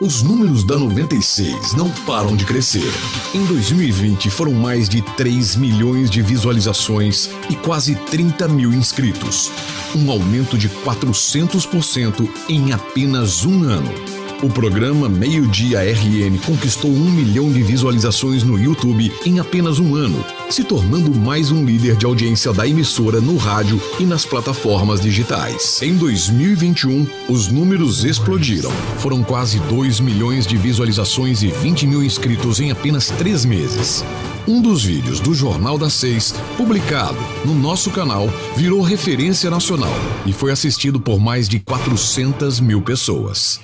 Os números da 96 não param de crescer. Em 2020 foram mais de 3 milhões de visualizações e quase 30 mil inscritos. Um aumento de 400% em apenas um ano. O programa Meio Dia RN conquistou um milhão de visualizações no YouTube em apenas um ano, se tornando mais um líder de audiência da emissora no rádio e nas plataformas digitais. Em 2021, os números explodiram. Foram quase 2 milhões de visualizações e 20 mil inscritos em apenas três meses. Um dos vídeos do Jornal das Seis, publicado no nosso canal, virou referência nacional e foi assistido por mais de 400 mil pessoas.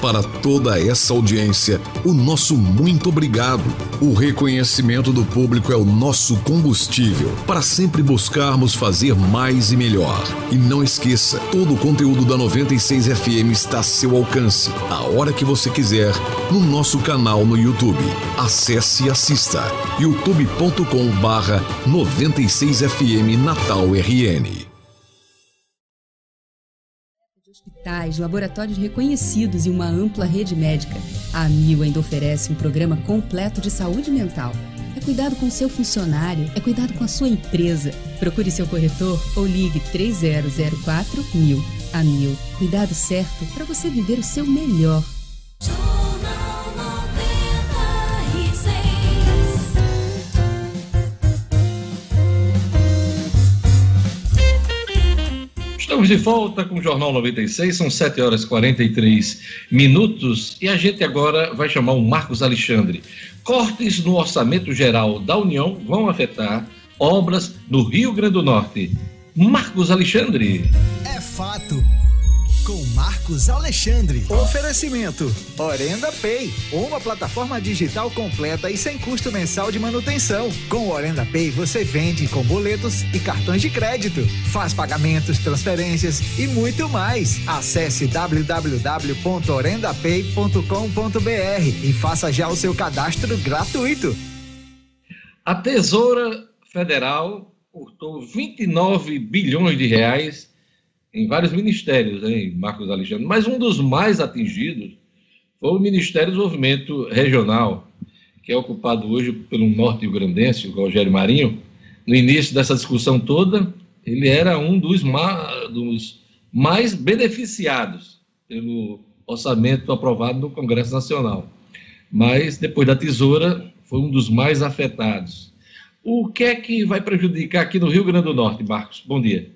Para toda essa audiência, o nosso muito obrigado. O reconhecimento do público é o nosso combustível para sempre buscarmos fazer mais e melhor. E não esqueça, todo o conteúdo da 96 FM está a seu alcance, a hora que você quiser, no nosso canal no YouTube. Acesse e assista youtube.com/barra 96 FM Natal RN. Hospitais, laboratórios reconhecidos e uma ampla rede médica, a Amil ainda oferece um programa completo de saúde mental. É cuidado com seu funcionário, é cuidado com a sua empresa. Procure seu corretor ou ligue 3004 mil. A Mil, cuidado certo para você viver o seu melhor. Estamos de volta com o Jornal 96, são 7 horas e 43 minutos e a gente agora vai chamar o Marcos Alexandre. Cortes no orçamento geral da União vão afetar obras no Rio Grande do Norte. Marcos Alexandre. É fato com Marcos Alexandre. Oferecimento: Orenda Pay, uma plataforma digital completa e sem custo mensal de manutenção. Com o Orenda Pay você vende com boletos e cartões de crédito, faz pagamentos, transferências e muito mais. Acesse www.orendapay.com.br e faça já o seu cadastro gratuito. A Tesoura Federal cortou 29 bilhões de reais em vários ministérios, hein, Marcos Alexandre, mas um dos mais atingidos foi o Ministério do Desenvolvimento Regional, que é ocupado hoje pelo norte grandense, o Rogério Marinho. No início dessa discussão toda, ele era um dos, ma dos mais beneficiados pelo orçamento aprovado no Congresso Nacional. Mas, depois da tesoura, foi um dos mais afetados. O que é que vai prejudicar aqui no Rio Grande do Norte, Marcos? Bom dia.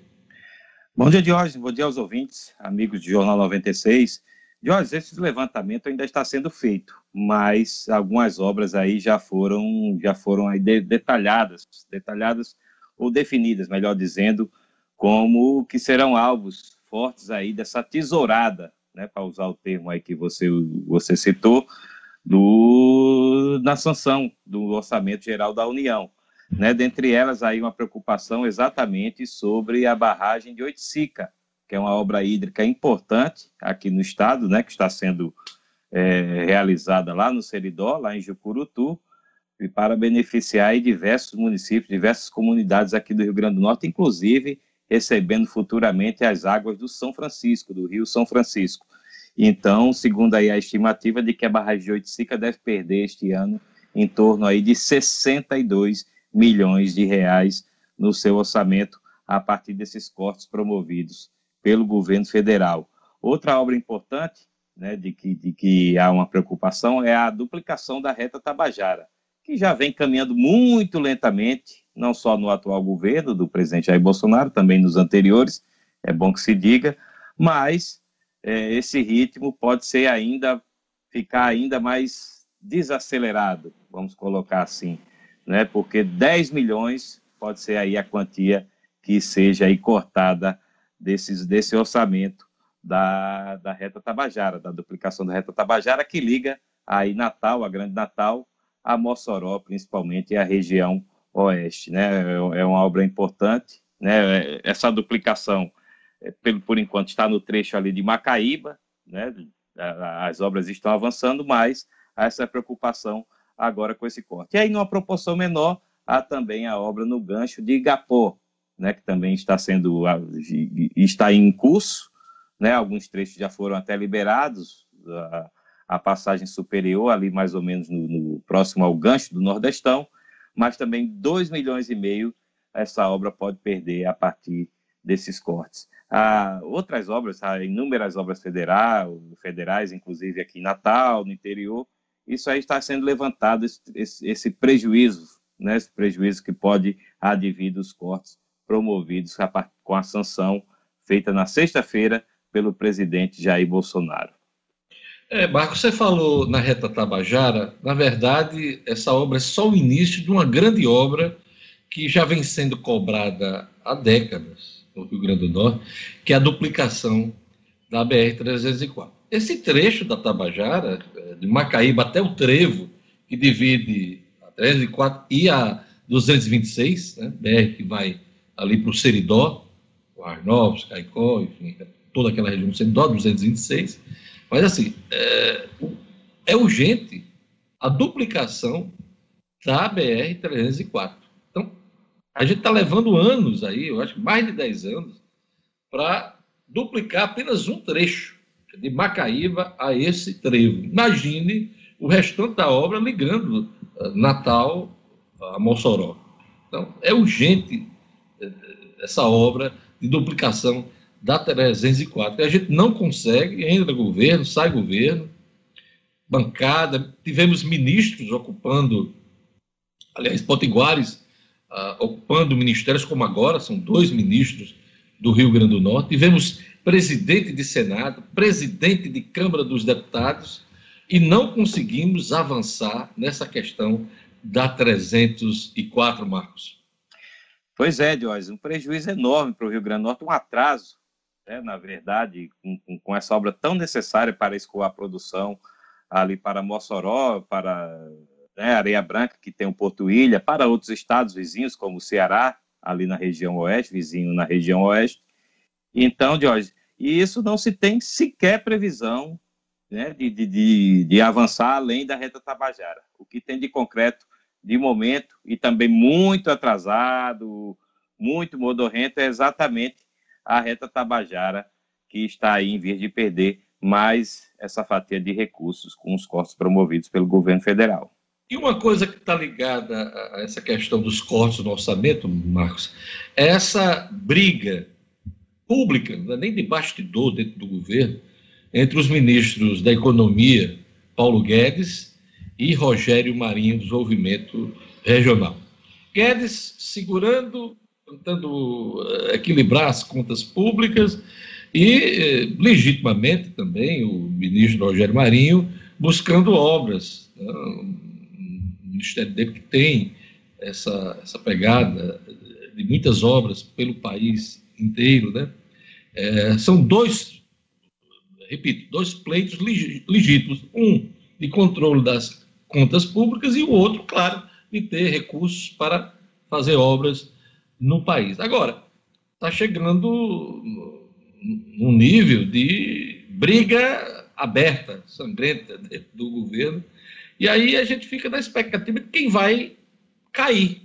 Bom dia, Jorge. Bom dia aos ouvintes, amigos do Jornal 96. Jorge, esse levantamento ainda está sendo feito, mas algumas obras aí já foram, já foram aí detalhadas, detalhadas ou definidas, melhor dizendo, como que serão alvos fortes aí dessa tesourada, né, para usar o termo aí que você, você citou, do, na sanção do Orçamento Geral da União né? Dentre elas, aí uma preocupação exatamente sobre a barragem de Oiticica, que é uma obra hídrica importante aqui no estado, né? Que está sendo é, realizada lá no Seridó, lá em Jucurutu, e para beneficiar diversos municípios, diversas comunidades aqui do Rio Grande do Norte, inclusive recebendo futuramente as águas do São Francisco, do Rio São Francisco. Então, segundo aí a estimativa de que a barragem de Oiticica deve perder este ano em torno aí de 62 milhões de reais no seu orçamento a partir desses cortes promovidos pelo governo federal. Outra obra importante, né, de, que, de que há uma preocupação, é a duplicação da reta Tabajara, que já vem caminhando muito lentamente, não só no atual governo do presidente Jair Bolsonaro, também nos anteriores, é bom que se diga, mas é, esse ritmo pode ser ainda, ficar ainda mais desacelerado, vamos colocar assim, né, porque 10 milhões pode ser aí a quantia que seja aí cortada desses, desse orçamento da, da reta Tabajara, da duplicação da reta Tabajara, que liga aí Natal, a Grande Natal, a Mossoró, principalmente, e a região oeste. Né? É uma obra importante. Né? Essa duplicação, é, por enquanto, está no trecho ali de Macaíba, né? as obras estão avançando, mas essa preocupação agora com esse corte. E aí, numa proporção menor, há também a obra no gancho de Igapó, né, que também está sendo está em curso, né, alguns trechos já foram até liberados, a, a passagem superior ali mais ou menos no, no, próximo ao gancho do Nordestão, mas também 2 milhões e meio essa obra pode perder a partir desses cortes. Há outras obras, há inúmeras obras federais, federais, inclusive aqui em Natal, no interior, isso aí está sendo levantado, esse, esse, esse prejuízo, né, esse prejuízo que pode advir dos cortes promovidos com a sanção feita na sexta-feira pelo presidente Jair Bolsonaro. É, Marcos, você falou na reta Tabajara, na verdade, essa obra é só o início de uma grande obra que já vem sendo cobrada há décadas no Rio Grande do Norte, que é a duplicação da BR-304. Esse trecho da Tabajara, é, de Macaíba até o Trevo, que divide a 304 e a 226, né, BR que vai ali para o Seridó, Arnovos, Caicó, enfim, toda aquela região do Seridó, 226. Mas, assim, é, é urgente a duplicação da BR-304. Então, a gente está levando anos aí, eu acho mais de 10 anos, para duplicar apenas um trecho de Macaíba a esse trevo. Imagine o restante da obra ligando uh, Natal a Mossoró. Então, é urgente essa obra de duplicação da 304. E a gente não consegue, entra governo, sai governo, bancada, tivemos ministros ocupando, aliás, potiguares uh, ocupando ministérios como agora, são dois ministros do Rio Grande do Norte, tivemos presidente de Senado, presidente de Câmara dos Deputados, e não conseguimos avançar nessa questão da 304, Marcos. Pois é, Diógenes, um prejuízo enorme para o Rio Grande do Norte, um atraso, né, na verdade, com, com, essa obra tão necessária para escoar a produção ali para Mossoró, para né, Areia Branca, que tem o Porto Ilha, para outros estados vizinhos, como o Ceará, ali na região oeste, vizinho na região oeste. Então, Diógenes, e isso não se tem sequer previsão né, de, de, de, avançar além da reta Tabajara. O que tem de concreto de momento e também muito atrasado, muito modorrento, é exatamente a reta Tabajara, que está aí em vez de perder mais essa fatia de recursos com os cortes promovidos pelo governo federal. E uma coisa que está ligada a essa questão dos cortes no orçamento, Marcos, é essa briga pública, é nem de bastidor dentro do governo, entre os ministros da Economia, Paulo Guedes, e Rogério Marinho, Desenvolvimento Regional. Guedes segurando, tentando eh, equilibrar as contas públicas e, eh, legitimamente, também o ministro Rogério Marinho buscando obras. Né? O Ministério dele que tem essa, essa pegada de muitas obras pelo país inteiro, né? É, são dois, repito, dois pleitos legítimos. Um de controle das contas públicas e o outro, claro, de ter recursos para fazer obras no país. Agora, está chegando num nível de briga aberta, sangrenta do governo, e aí a gente fica na expectativa de quem vai cair,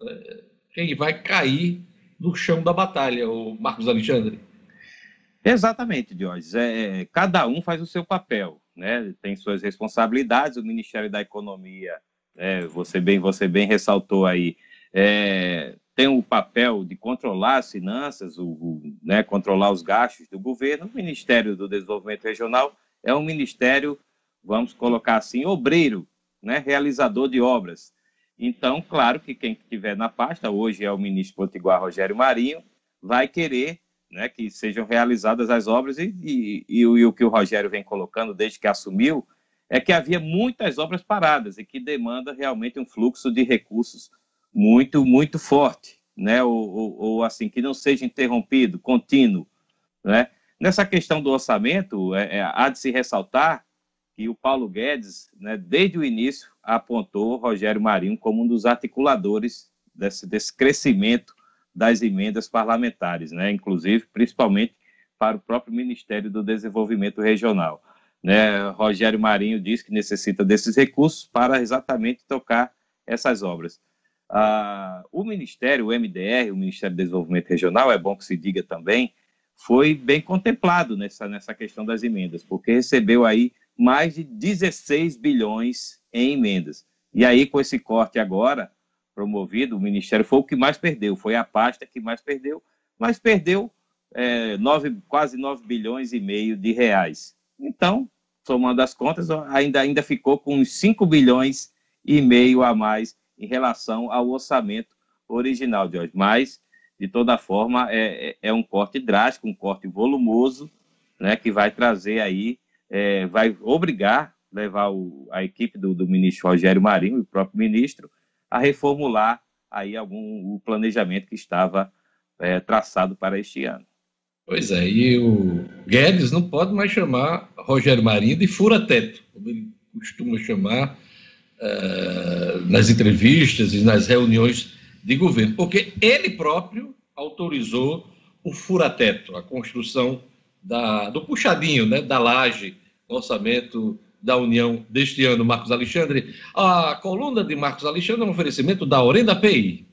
né? quem vai cair no chão da batalha, o Marcos Alexandre. Exatamente, Diógenes. É, é, cada um faz o seu papel né, tem suas responsabilidades. O Ministério da Economia, é, você bem você bem ressaltou aí, é, tem o papel de controlar as finanças, o, o, né, controlar os gastos do governo, o Ministério do Desenvolvimento Regional é um ministério, vamos colocar assim, obreiro, né, realizador de obras. Então, claro que quem estiver na pasta, hoje é o ministro Potiguar Rogério Marinho, vai querer né, que sejam realizadas as obras, e, e, e, e, o que o Rogério vem colocando desde que assumiu é que havia muitas obras paradas e que demanda realmente um fluxo de recursos muito, muito forte, né, ou, ou, ou assim, que não seja interrompido, contínuo, né. Nessa questão do orçamento, é, é, há de se ressaltar que o Paulo Guedes, né, desde o início, apontou Rogério Marinho como um dos articuladores desse, desse crescimento das emendas parlamentares, né, inclusive, principalmente para o próprio Ministério do Desenvolvimento Regional. Né, Rogério Marinho diz que necessita desses recursos para exatamente tocar essas obras. Ah, o Ministério, o MDR, o Ministério do Desenvolvimento Regional, é bom que se diga também, foi bem contemplado nessa, nessa questão das emendas, porque recebeu aí mais de 16 bilhões em emendas. E aí, com esse corte agora promovido, o Ministério foi o que mais perdeu, foi a pasta que mais perdeu, mas perdeu é, nove, quase 9 bilhões e meio de reais. Então, somando as contas, ainda, ainda ficou com uns 5 bilhões e meio a mais em relação ao orçamento original, Jorge. Mas, de toda forma, é, é, é um corte drástico, um corte volumoso, né, que vai trazer aí é, vai obrigar, levar o, a equipe do, do, ministro Rogério Marinho, o próprio ministro, a reformular aí algum o planejamento que estava é, traçado para este ano. Pois é, e o Guedes não pode mais chamar Rogério Marinho de fura-teto, como ele costuma chamar uh, nas entrevistas e nas reuniões de governo, porque ele próprio autorizou o fura-teto, a construção da, do puxadinho, né, da laje, orçamento da União deste ano, Marcos Alexandre. A coluna de Marcos Alexandre é um oferecimento da Orenda PI.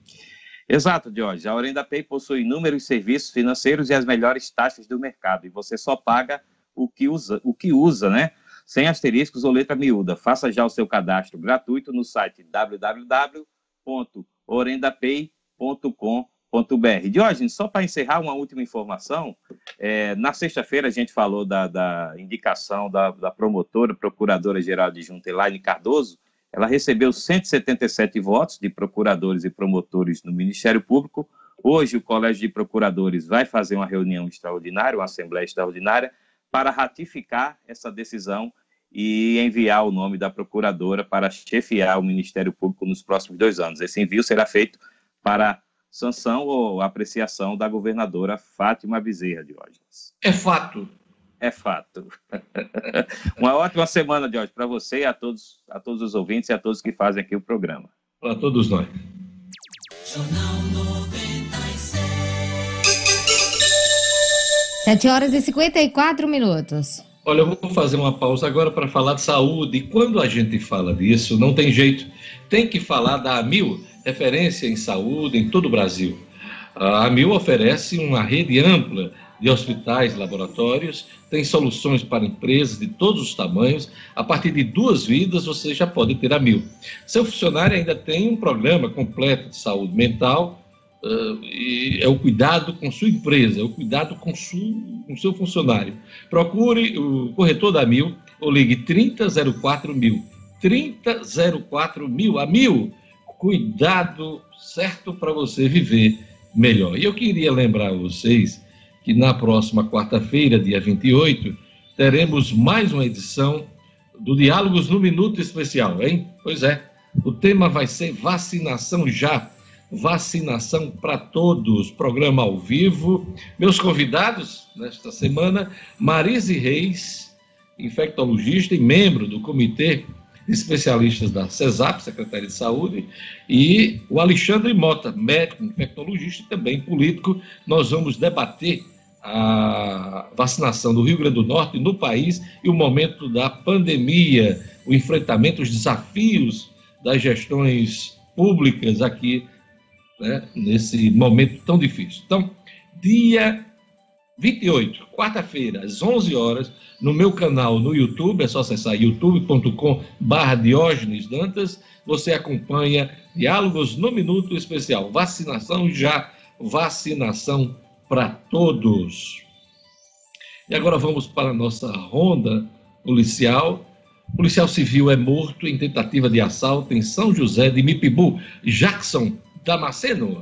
Exato, Jorge. A Orenda Pay possui inúmeros serviços financeiros e as melhores taxas do mercado. E você só paga o que usa, o que usa, né? Sem asteriscos ou letra miúda. Faça já o seu cadastro gratuito no site www.orendapay.com.br www.cultura.br. Diógenes, só para encerrar uma última informação, é, na sexta-feira a gente falou da, da indicação da, da, promotora, procuradora-geral de Elaine Cardoso, ela recebeu 177 votos de procuradores e promotores no Ministério Público. Hoje o Colégio de Procuradores vai fazer uma reunião extraordinária, uma assembleia extraordinária, para ratificar essa decisão e enviar o nome da procuradora para chefiar o Ministério Público nos próximos dois anos. Esse envio será feito para sanção ou apreciação da governadora Fátima Bezerra, Diógenes. É fato. É fato. Uma ótima semana, Diógenes, para você e a todos, a todos os ouvintes e a todos que fazem aqui o programa. Para todos nós. Jornal 96. 7 horas e 54 minutos. Olha, eu vou fazer uma pausa agora para falar de saúde. E quando a gente fala disso, não tem jeito. Tem que falar da AMIL referência em saúde em todo o Brasil. A AMIL oferece uma rede ampla de hospitais laboratórios, tem soluções para empresas de todos os tamanhos. A partir de duas vidas, você já pode ter a Mil. Seu funcionário ainda tem um programa completo de saúde mental, uh, e é o cuidado com sua empresa, é o cuidado com, su, com seu funcionário. Procure o corretor da Mil ou ligue 3004 mil. 3004 mil. A Mil cuidado certo para você viver melhor. E eu queria lembrar a vocês que na próxima quarta-feira, dia 28, teremos mais uma edição do Diálogos no Minuto Especial, hein? Pois é, o tema vai ser vacinação já. Vacinação para todos, programa ao vivo. Meus convidados nesta semana, Marise Reis, infectologista e membro do Comitê especialistas da CESAP, Secretaria de Saúde, e o Alexandre Mota, médico, infectologista e também político. Nós vamos debater a vacinação do Rio Grande do Norte no país e o momento da pandemia, o enfrentamento, os desafios das gestões públicas aqui, né, nesse momento tão difícil. Então, dia 28, quarta-feira, às 11 horas, no meu canal no YouTube, é só acessar youtube.com barra Diógenes Dantas, você acompanha Diálogos no Minuto Especial, vacinação já, vacinação para todos. E agora vamos para a nossa ronda policial. Policial civil é morto em tentativa de assalto em São José de Mipibu. Jackson Damasceno.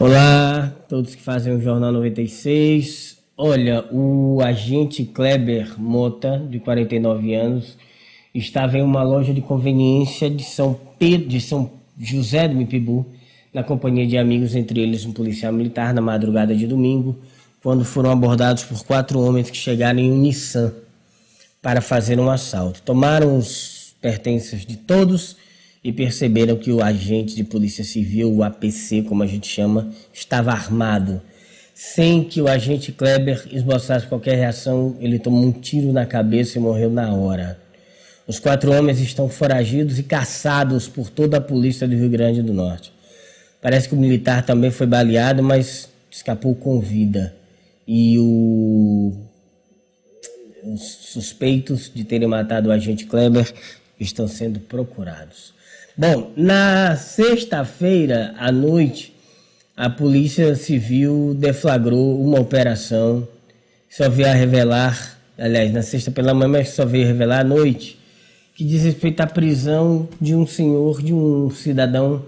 Olá, todos que fazem o Jornal 96. Olha, o agente Kleber Mota, de 49 anos, estava em uma loja de conveniência de São Pedro, de São José do Mipibu, na companhia de amigos, entre eles um policial militar, na madrugada de domingo, quando foram abordados por quatro homens que chegaram em um Nissan para fazer um assalto. Tomaram os pertences de todos e perceberam que o agente de polícia civil, o APC, como a gente chama, estava armado. Sem que o agente Kleber esboçasse qualquer reação, ele tomou um tiro na cabeça e morreu na hora. Os quatro homens estão foragidos e caçados por toda a polícia do Rio Grande do Norte. Parece que o militar também foi baleado, mas escapou com vida. E o... os suspeitos de terem matado o agente Kleber estão sendo procurados. Bom, na sexta-feira à noite, a Polícia Civil deflagrou uma operação, só veio a revelar, aliás, na sexta pela manhã, mas só veio revelar à noite, que diz respeito à prisão de um senhor, de um cidadão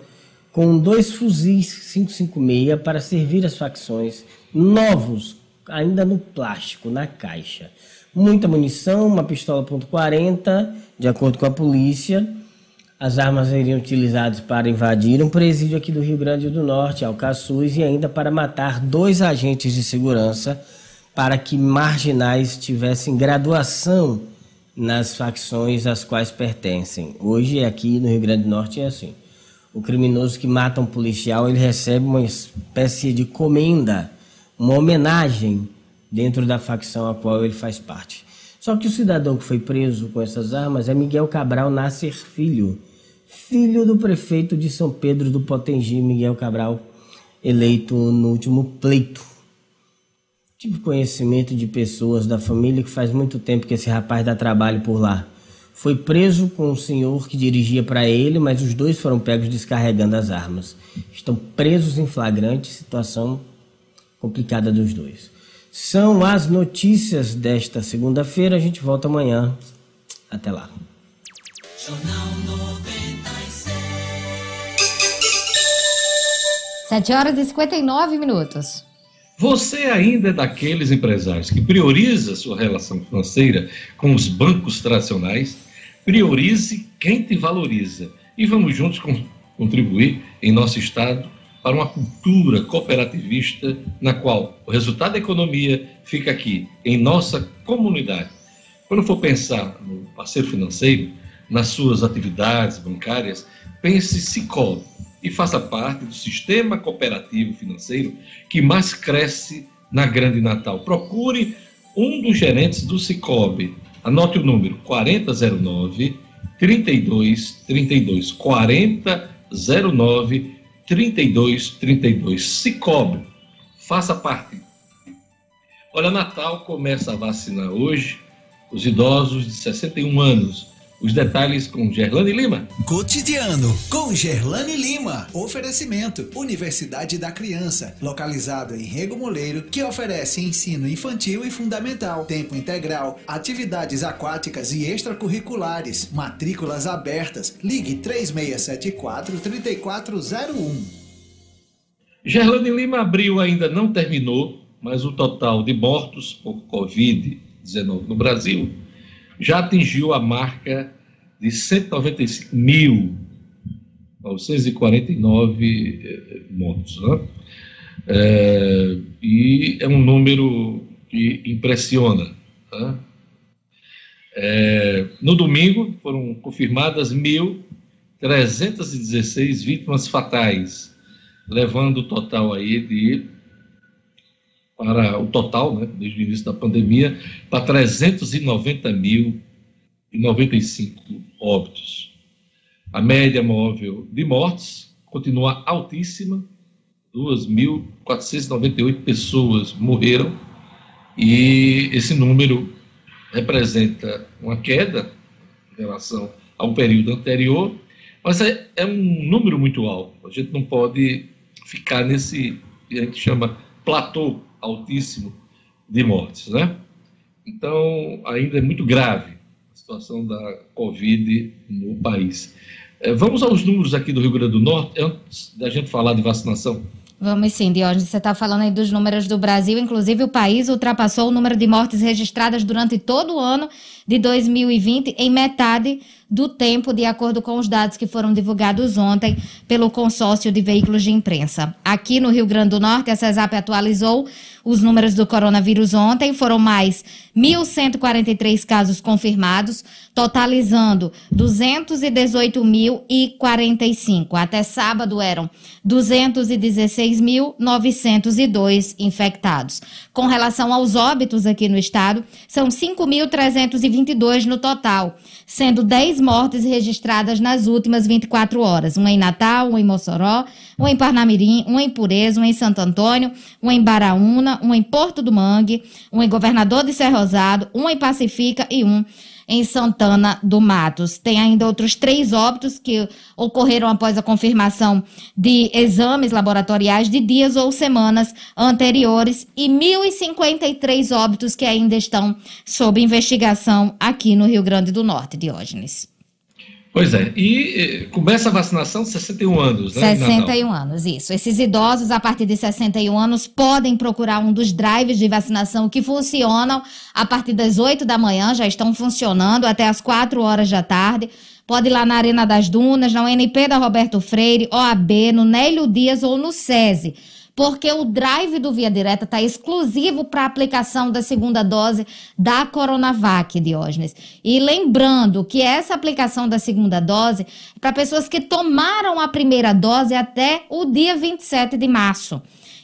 com dois fuzis 556 para servir as facções, novos, ainda no plástico, na caixa. Muita munição, uma pistola .40, de acordo com a polícia, as armas seriam utilizadas para invadir um presídio aqui do Rio Grande do Norte, Alcaçuz, e ainda para matar dois agentes de segurança para que marginais tivessem graduação nas facções às quais pertencem. Hoje, aqui no Rio Grande do Norte, é assim. O criminoso que mata um policial, ele recebe uma espécie de comenda, uma homenagem dentro da facção a qual ele faz parte. Só que o cidadão que foi preso com essas armas é Miguel Cabral Nasser Filho, filho do prefeito de São Pedro do Potengi, Miguel Cabral, eleito no último pleito. Tive conhecimento de pessoas da família que faz muito tempo que esse rapaz dá trabalho por lá. Foi preso com o senhor que dirigia para ele, mas os dois foram pegos descarregando as armas. Estão presos em flagrante, situação complicada dos dois. São as notícias desta segunda-feira. A gente volta amanhã. Até lá. 7 horas e 59 minutos. Você ainda é daqueles empresários que prioriza sua relação financeira com os bancos tradicionais? Priorize quem te valoriza e vamos juntos contribuir em nosso estado para uma cultura cooperativista na qual o resultado da economia fica aqui, em nossa comunidade. Quando for pensar no parceiro financeiro, nas suas atividades bancárias, pense Cicobi e faça parte do sistema cooperativo financeiro que mais cresce na Grande Natal. Procure um dos gerentes do Cicobi. Anote o número 4009 3232 4009 3232 Cicobi. Faça parte. Olha, Natal começa a vacinar hoje os idosos de 61 anos os detalhes com Gerlane Lima. Cotidiano com Gerlane Lima. Oferecimento: Universidade da Criança, localizado em Rego Moleiro, que oferece ensino infantil e fundamental, tempo integral, atividades aquáticas e extracurriculares, matrículas abertas. Ligue 3674 3401. Gerlane Lima abril ainda não terminou, mas o total de mortos por Covid-19 no Brasil já atingiu a marca de 195.949 eh, mortos. Né? É, e é um número que impressiona. Né? É, no domingo foram confirmadas 1.316 vítimas fatais, levando o total aí de para o total, né, desde o início da pandemia, para 390.095 óbitos. A média móvel de mortes continua altíssima, 2.498 pessoas morreram, e esse número representa uma queda em relação ao período anterior, mas é, é um número muito alto. A gente não pode ficar nesse, a gente chama platô altíssimo de mortes, né? Então, ainda é muito grave a situação da Covid no país. É, vamos aos números aqui do Rio Grande do Norte, antes da gente falar de vacinação. Vamos sim, Diógenes. Você está falando aí dos números do Brasil. Inclusive, o país ultrapassou o número de mortes registradas durante todo o ano de 2020 em metade do tempo, de acordo com os dados que foram divulgados ontem pelo consórcio de veículos de imprensa. Aqui no Rio Grande do Norte, a CESAP atualizou os números do coronavírus ontem. Foram mais 1.143 casos confirmados, totalizando 218.045. Até sábado eram 216.902 infectados. Com relação aos óbitos aqui no estado, são 5.322 no total, sendo 10 mortes registradas nas últimas 24 horas. Uma em Natal, uma em Mossoró, uma em Parnamirim, uma em Pureza, uma em Santo Antônio, uma em Baraúna, uma em Porto do Mangue, uma em Governador de Serra Rosado, uma em Pacifica e um em Santana do Matos. Tem ainda outros três óbitos que ocorreram após a confirmação de exames laboratoriais de dias ou semanas anteriores e 1.053 óbitos que ainda estão sob investigação aqui no Rio Grande do Norte, Diógenes. Pois é, e eh, começa a vacinação de 61 anos, né? 61 anos, isso. Esses idosos a partir de 61 anos podem procurar um dos drives de vacinação que funcionam a partir das 8 da manhã, já estão funcionando até as 4 horas da tarde. Pode ir lá na Arena das Dunas, na UNP da Roberto Freire, OAB, no Nélio Dias ou no SESI porque o drive do Via Direta está exclusivo para aplicação da segunda dose da Coronavac, Diógenes. E lembrando que essa aplicação da segunda dose é para pessoas que tomaram a primeira dose até o dia 27 de março.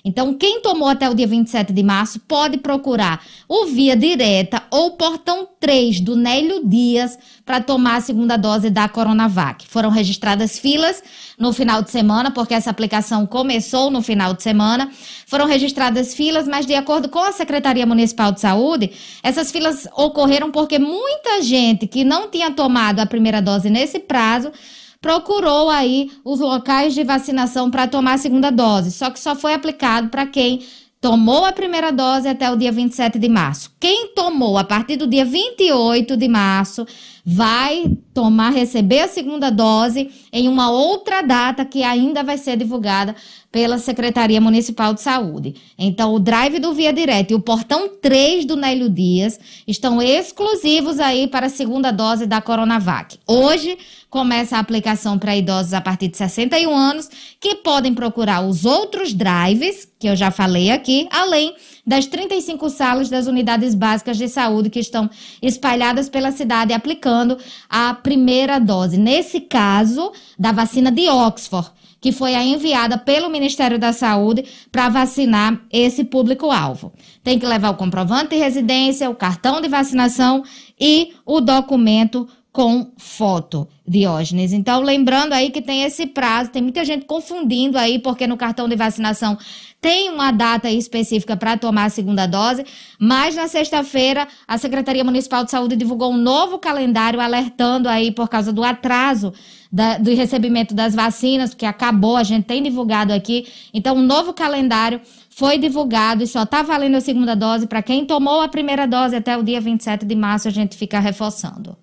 Então, quem tomou até o dia 27 de março pode procurar o Via Direta ou Portão 3 do Nélio Dias para tomar a segunda dose da Coronavac. Foram registradas filas no final de semana, porque essa aplicação começou no final de semana. Foram registradas filas, mas de acordo com a Secretaria Municipal de Saúde, essas filas ocorreram porque muita gente que não tinha tomado a primeira dose nesse prazo procurou aí os locais de vacinação para tomar a segunda dose, só que só foi aplicado para quem tomou a primeira dose até o dia 27 de março. Quem tomou a partir do dia 28 de março vai tomar, receber a segunda dose em uma outra data que ainda vai ser divulgada pela Secretaria Municipal de Saúde. Então, o drive do Via Direta e o portão 3 do Nélio Dias estão exclusivos aí para a segunda dose da Coronavac. Hoje começa a aplicação para idosos a partir de 61 anos, que podem procurar os outros drives, que eu já falei aqui, além das 35 salas das unidades básicas de saúde que estão espalhadas pela cidade aplicando a primeira dose. Nesse caso, da vacina de Oxford, que foi a enviada pelo Ministério da Saúde para vacinar esse público-alvo. Tem que levar o comprovante de residência, o cartão de vacinação e o documento com foto, Diógenes. Então, lembrando aí que tem esse prazo, tem muita gente confundindo aí, porque no cartão de vacinação tem uma data específica para tomar a segunda dose, mas na sexta-feira a Secretaria Municipal de Saúde divulgou um novo calendário alertando aí por causa do atraso da, do recebimento das vacinas, que acabou, a gente tem divulgado aqui. Então, um novo calendário foi divulgado e só está valendo a segunda dose para quem tomou a primeira dose até o dia 27 de março, a gente fica reforçando.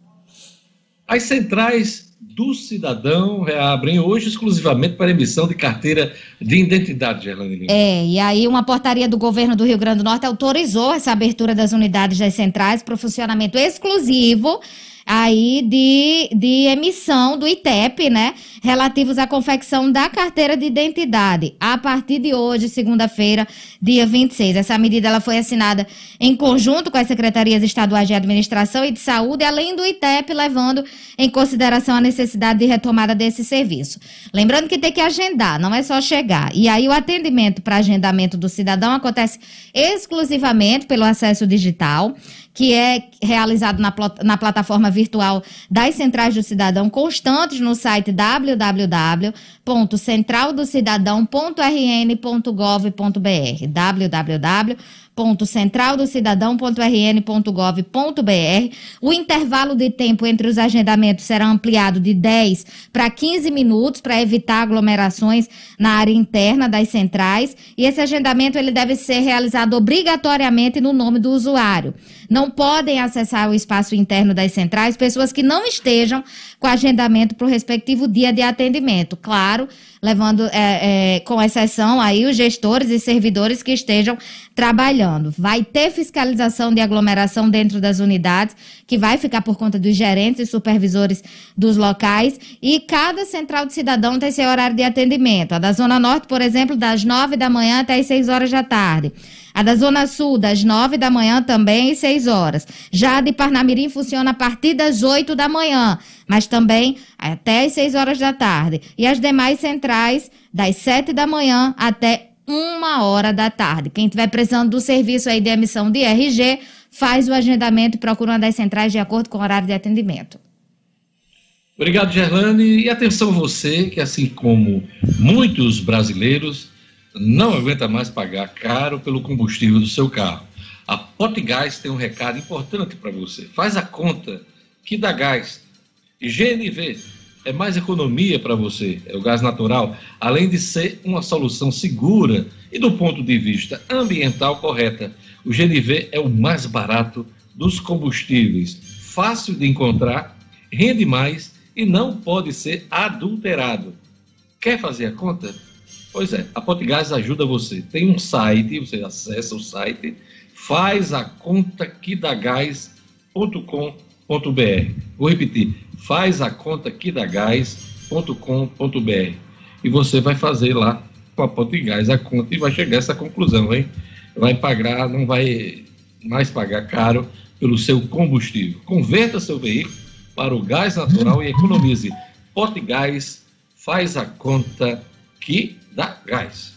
As centrais do cidadão reabrem hoje exclusivamente para emissão de carteira de identidade, Gerlane Lima. É, e aí uma portaria do governo do Rio Grande do Norte autorizou essa abertura das unidades das centrais para o funcionamento exclusivo aí de, de emissão do ITEP, né? Relativos à confecção da carteira de identidade, a partir de hoje, segunda-feira, dia 26. Essa medida ela foi assinada em conjunto com as secretarias estaduais de administração e de saúde, além do ITEP, levando em consideração a necessidade de retomada desse serviço. Lembrando que tem que agendar, não é só chegar. E aí o atendimento para agendamento do cidadão acontece exclusivamente pelo acesso digital que é realizado na, na plataforma virtual das Centrais do Cidadão, constantes no site www.centraldocidadão.rn.gov.br www www.centraldocidadão.rn.gov.br. O intervalo de tempo entre os agendamentos será ampliado de 10 para 15 minutos para evitar aglomerações na área interna das centrais, e esse agendamento ele deve ser realizado obrigatoriamente no nome do usuário. Não podem acessar o espaço interno das centrais pessoas que não estejam com agendamento para o respectivo dia de atendimento. Claro, levando é, é, com exceção aí os gestores e servidores que estejam trabalhando. Vai ter fiscalização de aglomeração dentro das unidades, que vai ficar por conta dos gerentes e supervisores dos locais, e cada central de cidadão tem seu horário de atendimento. A da Zona Norte, por exemplo, das nove da manhã até as seis horas da tarde. A da Zona Sul, das nove da manhã também às seis horas. Já a de Parnamirim funciona a partir das oito da manhã, mas também até às seis horas da tarde. E as demais centrais, das sete da manhã até uma hora da tarde. Quem estiver precisando do serviço aí de emissão de RG, faz o agendamento e procura uma das centrais de acordo com o horário de atendimento. Obrigado, Gerlane. E atenção você, que assim como muitos brasileiros, não aguenta mais pagar caro pelo combustível do seu carro. A Potgás tem um recado importante para você. Faz a conta que dá gás. GNV é mais economia para você, é o gás natural, além de ser uma solução segura e do ponto de vista ambiental correta. O GNV é o mais barato dos combustíveis, fácil de encontrar, rende mais e não pode ser adulterado. Quer fazer a conta? Pois é, a Potgás ajuda você. Tem um site, você acessa o site, faz a conta. Vou repetir, faz a conta e você vai fazer lá com a Potgás a conta e vai chegar a essa conclusão, hein? Vai pagar, não vai mais pagar caro pelo seu combustível. Converta seu veículo para o gás natural e economize. Potgás faz a conta que dá gás.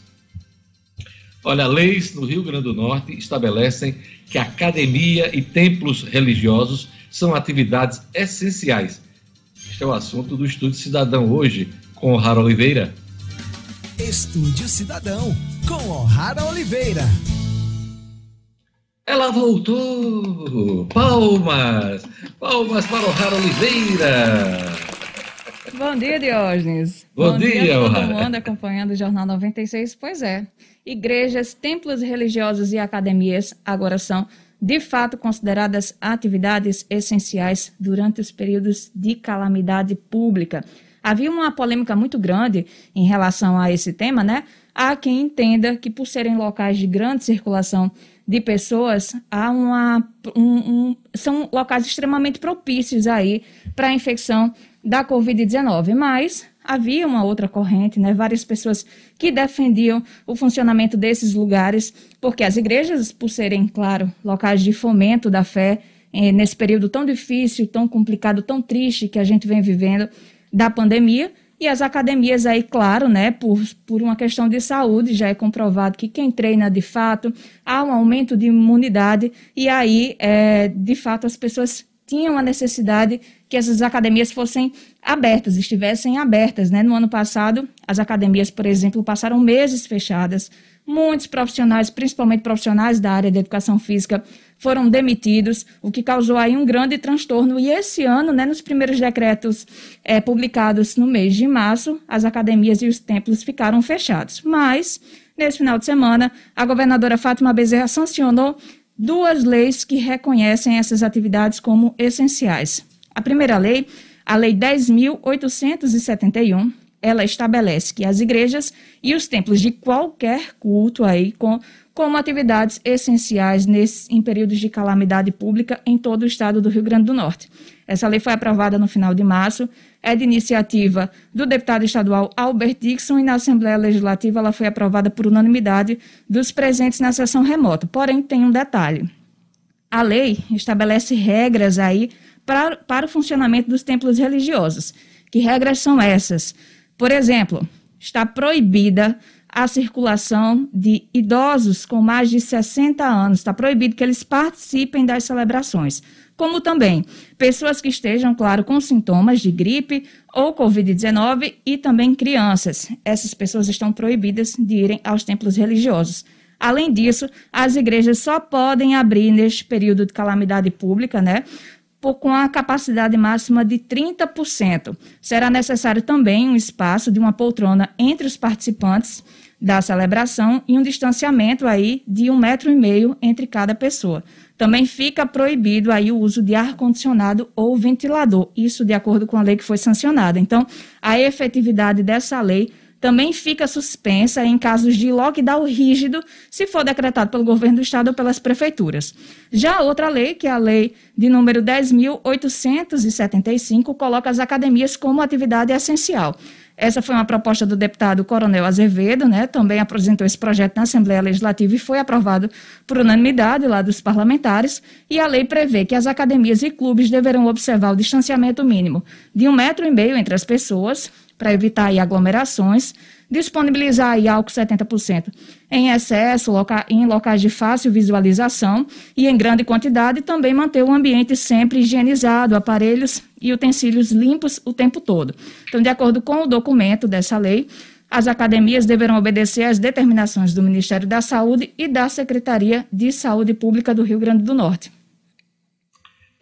Olha, leis no Rio Grande do Norte estabelecem que academia e templos religiosos são atividades essenciais este é o assunto do Estúdio Cidadão hoje, com O'Hara Oliveira. Estúdio Cidadão, com O'Hara Oliveira. Ela voltou! Palmas! Palmas para O'Hara Oliveira! Bom dia, Diógenes. Bom, Bom dia, dia todo mundo acompanhando o Jornal 96. Pois é, igrejas, templos religiosos e academias agora são de fato consideradas atividades essenciais durante os períodos de calamidade pública. Havia uma polêmica muito grande em relação a esse tema, né? Há quem entenda que, por serem locais de grande circulação de pessoas, há uma, um, um, são locais extremamente propícios aí para a infecção da Covid-19. Mas havia uma outra corrente, né? Várias pessoas que defendiam o funcionamento desses lugares, porque as igrejas, por serem, claro, locais de fomento da fé, eh, nesse período tão difícil, tão complicado, tão triste que a gente vem vivendo da pandemia, e as academias aí, claro, né, por, por uma questão de saúde, já é comprovado que quem treina de fato, há um aumento de imunidade, e aí, é, de fato, as pessoas tinham a necessidade que essas academias fossem abertas, estivessem abertas. Né? No ano passado, as academias, por exemplo, passaram meses fechadas. Muitos profissionais, principalmente profissionais da área da educação física, foram demitidos, o que causou aí um grande transtorno. E esse ano, né, nos primeiros decretos é, publicados no mês de março, as academias e os templos ficaram fechados. Mas, nesse final de semana, a governadora Fátima Bezerra sancionou duas leis que reconhecem essas atividades como essenciais. A primeira lei, a Lei 10.871, ela estabelece que as igrejas e os templos de qualquer culto aí com, como atividades essenciais nesse, em períodos de calamidade pública em todo o estado do Rio Grande do Norte. Essa lei foi aprovada no final de março, é de iniciativa do deputado estadual Albert Dixon e na Assembleia Legislativa ela foi aprovada por unanimidade dos presentes na sessão remota. Porém, tem um detalhe. A lei estabelece regras aí para, para o funcionamento dos templos religiosos. Que regras são essas? Por exemplo, está proibida a circulação de idosos com mais de 60 anos. Está proibido que eles participem das celebrações. Como também pessoas que estejam, claro, com sintomas de gripe ou Covid-19 e também crianças. Essas pessoas estão proibidas de irem aos templos religiosos. Além disso, as igrejas só podem abrir neste período de calamidade pública, né? Com a capacidade máxima de 30%. Será necessário também um espaço de uma poltrona entre os participantes da celebração e um distanciamento aí de um metro e meio entre cada pessoa. Também fica proibido aí o uso de ar-condicionado ou ventilador, isso de acordo com a lei que foi sancionada. Então, a efetividade dessa lei também fica suspensa em casos de lockdown rígido, se for decretado pelo governo do estado ou pelas prefeituras. Já outra lei, que é a lei de número 10.875, coloca as academias como atividade essencial. Essa foi uma proposta do deputado Coronel Azevedo, né? Também apresentou esse projeto na Assembleia Legislativa e foi aprovado por unanimidade lá dos parlamentares. E a lei prevê que as academias e clubes deverão observar o distanciamento mínimo de um metro e meio entre as pessoas, para evitar aglomerações, disponibilizar aí álcool 70% em excesso, loca em locais de fácil visualização e em grande quantidade, também manter o ambiente sempre higienizado, aparelhos e utensílios limpos o tempo todo. Então, de acordo com o documento dessa lei, as academias deverão obedecer às determinações do Ministério da Saúde e da Secretaria de Saúde Pública do Rio Grande do Norte.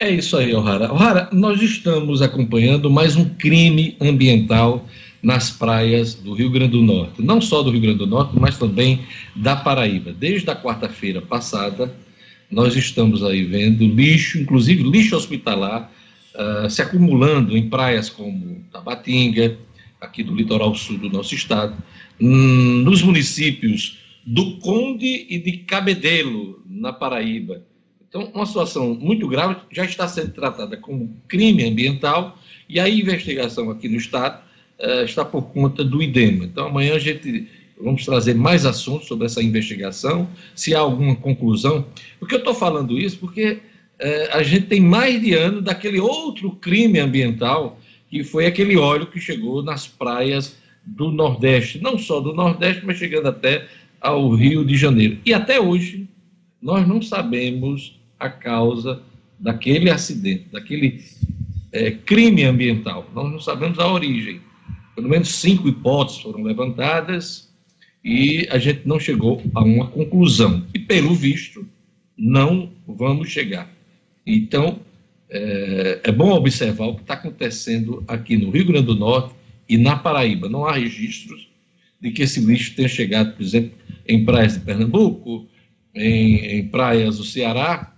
É isso aí, O'Hara. O'Hara, nós estamos acompanhando mais um crime ambiental nas praias do Rio Grande do Norte. Não só do Rio Grande do Norte, mas também da Paraíba. Desde a quarta-feira passada, nós estamos aí vendo lixo, inclusive lixo hospitalar, uh, se acumulando em praias como Tabatinga, aqui do litoral sul do nosso estado, hum, nos municípios do Conde e de Cabedelo, na Paraíba então, uma situação muito grave já está sendo tratada como crime ambiental e a investigação aqui no Estado uh, está por conta do IDEMA. Então, amanhã a gente vamos trazer mais assuntos sobre essa investigação, se há alguma conclusão. Por que eu estou falando isso? Porque uh, a gente tem mais de ano daquele outro crime ambiental, que foi aquele óleo que chegou nas praias do Nordeste, não só do Nordeste, mas chegando até ao Rio de Janeiro. E até hoje, nós não sabemos a causa daquele acidente, daquele é, crime ambiental. Nós não sabemos a origem. Pelo menos cinco hipóteses foram levantadas e a gente não chegou a uma conclusão. E, pelo visto, não vamos chegar. Então, é, é bom observar o que está acontecendo aqui no Rio Grande do Norte e na Paraíba. Não há registros de que esse lixo tenha chegado, por exemplo, em praias de Pernambuco, em, em praias do Ceará,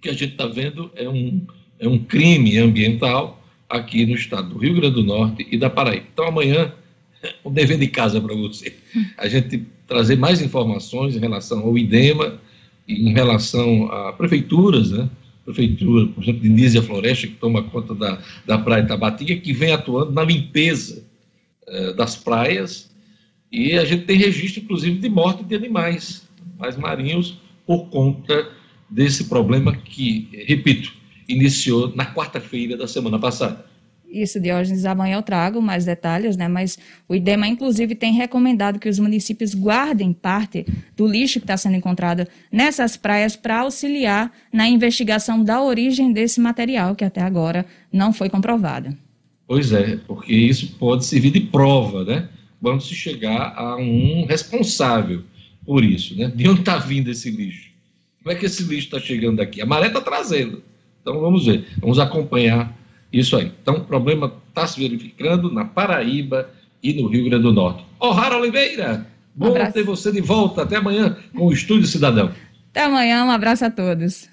que a gente está vendo é um, é um crime ambiental aqui no estado do Rio Grande do Norte e da Paraíba. Então, amanhã, um dever de casa para você. A gente trazer mais informações em relação ao IDEMA em relação a prefeituras, né? Prefeitura, por exemplo, de Nízia Floresta, que toma conta da, da Praia Tabatinga, que vem atuando na limpeza eh, das praias. E a gente tem registro, inclusive, de morte de animais, animais marinhos, por conta desse problema que, repito, iniciou na quarta-feira da semana passada. Isso, Diógenes, amanhã eu trago mais detalhes, né? Mas o IDEMA, inclusive, tem recomendado que os municípios guardem parte do lixo que está sendo encontrado nessas praias para auxiliar na investigação da origem desse material, que até agora não foi comprovada. Pois é, porque isso pode servir de prova, né? Quando se chegar a um responsável por isso, né? De onde está vindo esse lixo? Como é que esse lixo está chegando aqui? A maré está trazendo. Então vamos ver, vamos acompanhar isso aí. Então o problema está se verificando na Paraíba e no Rio Grande do Norte. O'Hara Oliveira, bom um ter você de volta. Até amanhã com o Estúdio Cidadão. Até amanhã, um abraço a todos.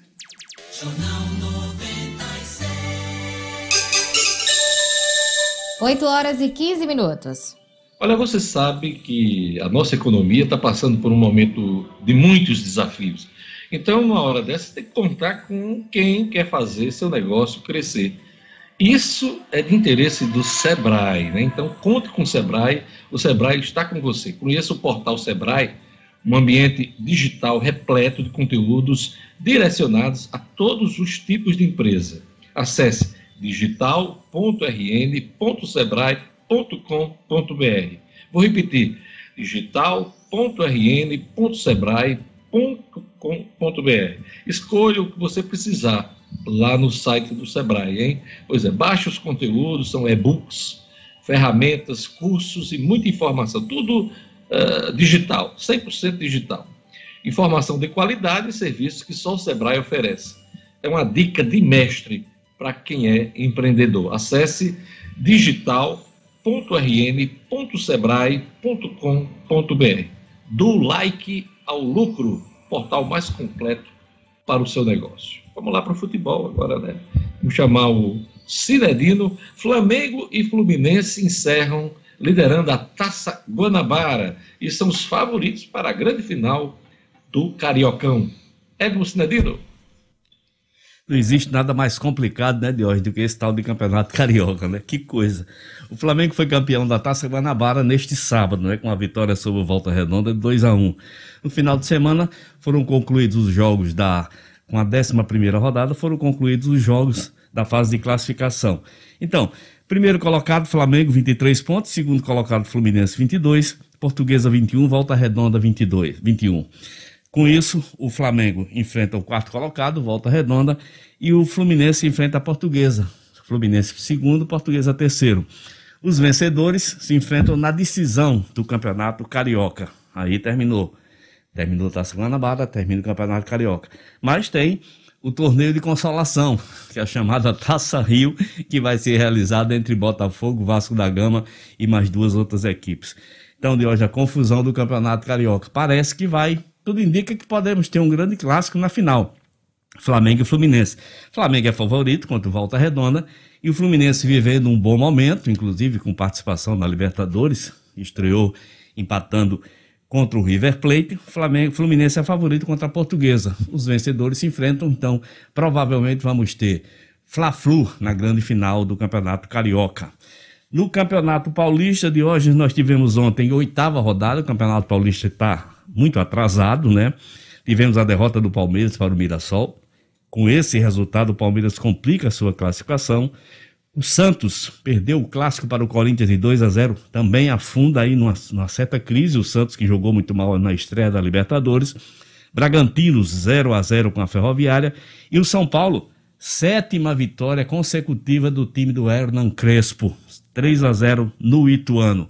Oito horas e 15 minutos. Olha, você sabe que a nossa economia está passando por um momento de muitos desafios. Então, uma hora dessa, tem que contar com quem quer fazer seu negócio crescer. Isso é de interesse do Sebrae, né? Então, conte com o Sebrae, o Sebrae está com você. Conheça o portal Sebrae, um ambiente digital repleto de conteúdos direcionados a todos os tipos de empresa. Acesse digital.rn.sebrae.com.br. Vou repetir: digital.rn.sebrae.com.br. Escolha o que você precisar lá no site do Sebrae, hein? Pois é, baixe os conteúdos, são e-books, ferramentas, cursos e muita informação, tudo uh, digital, 100% digital. Informação de qualidade e serviços que só o Sebrae oferece. É uma dica de mestre para quem é empreendedor. Acesse digital.rn.sebrae.com.br. Do like ao lucro, portal mais completo para o seu negócio. Vamos lá para o futebol agora, né? Vamos chamar o Cinedino. Flamengo e Fluminense encerram liderando a Taça Guanabara e são os favoritos para a grande final do Cariocão. Edmo Cinedino. Não existe nada mais complicado, né, de hoje do que esse tal de campeonato carioca, né? Que coisa. O Flamengo foi campeão da Taça Guanabara neste sábado, né, com a vitória sobre o Volta Redonda de 2 a 1. No final de semana foram concluídos os jogos da com a 11 rodada, foram concluídos os jogos da fase de classificação. Então, primeiro colocado, Flamengo, 23 pontos. Segundo colocado, Fluminense, 22. Portuguesa, 21. Volta Redonda, 22, 21. Com isso, o Flamengo enfrenta o quarto colocado, Volta Redonda, e o Fluminense enfrenta a Portuguesa. Fluminense segundo, Portuguesa terceiro. Os vencedores se enfrentam na decisão do Campeonato Carioca. Aí terminou. Terminou a Taça Guanabara, termina o Campeonato Carioca. Mas tem o torneio de consolação, que é a chamada Taça Rio, que vai ser realizado entre Botafogo, Vasco da Gama e mais duas outras equipes. Então, de hoje, a confusão do Campeonato Carioca. Parece que vai, tudo indica que podemos ter um grande clássico na final. Flamengo e Fluminense. Flamengo é favorito contra o Volta Redonda e o Fluminense vivendo um bom momento, inclusive com participação na Libertadores, estreou empatando contra o River Plate, Flamengo, Fluminense é favorito contra a Portuguesa. Os vencedores se enfrentam, então provavelmente vamos ter Fla-Flu na grande final do Campeonato Carioca. No Campeonato Paulista de hoje, nós tivemos ontem oitava rodada, o Campeonato Paulista está muito atrasado, né? Tivemos a derrota do Palmeiras para o Mirassol. Com esse resultado, o Palmeiras complica a sua classificação. O Santos perdeu o clássico para o Corinthians de 2 a 0, também afunda aí numa, numa certa crise. O Santos que jogou muito mal na estreia da Libertadores. Bragantino 0 a 0 com a Ferroviária e o São Paulo, sétima vitória consecutiva do time do Hernan Crespo, 3 a 0 no Ituano.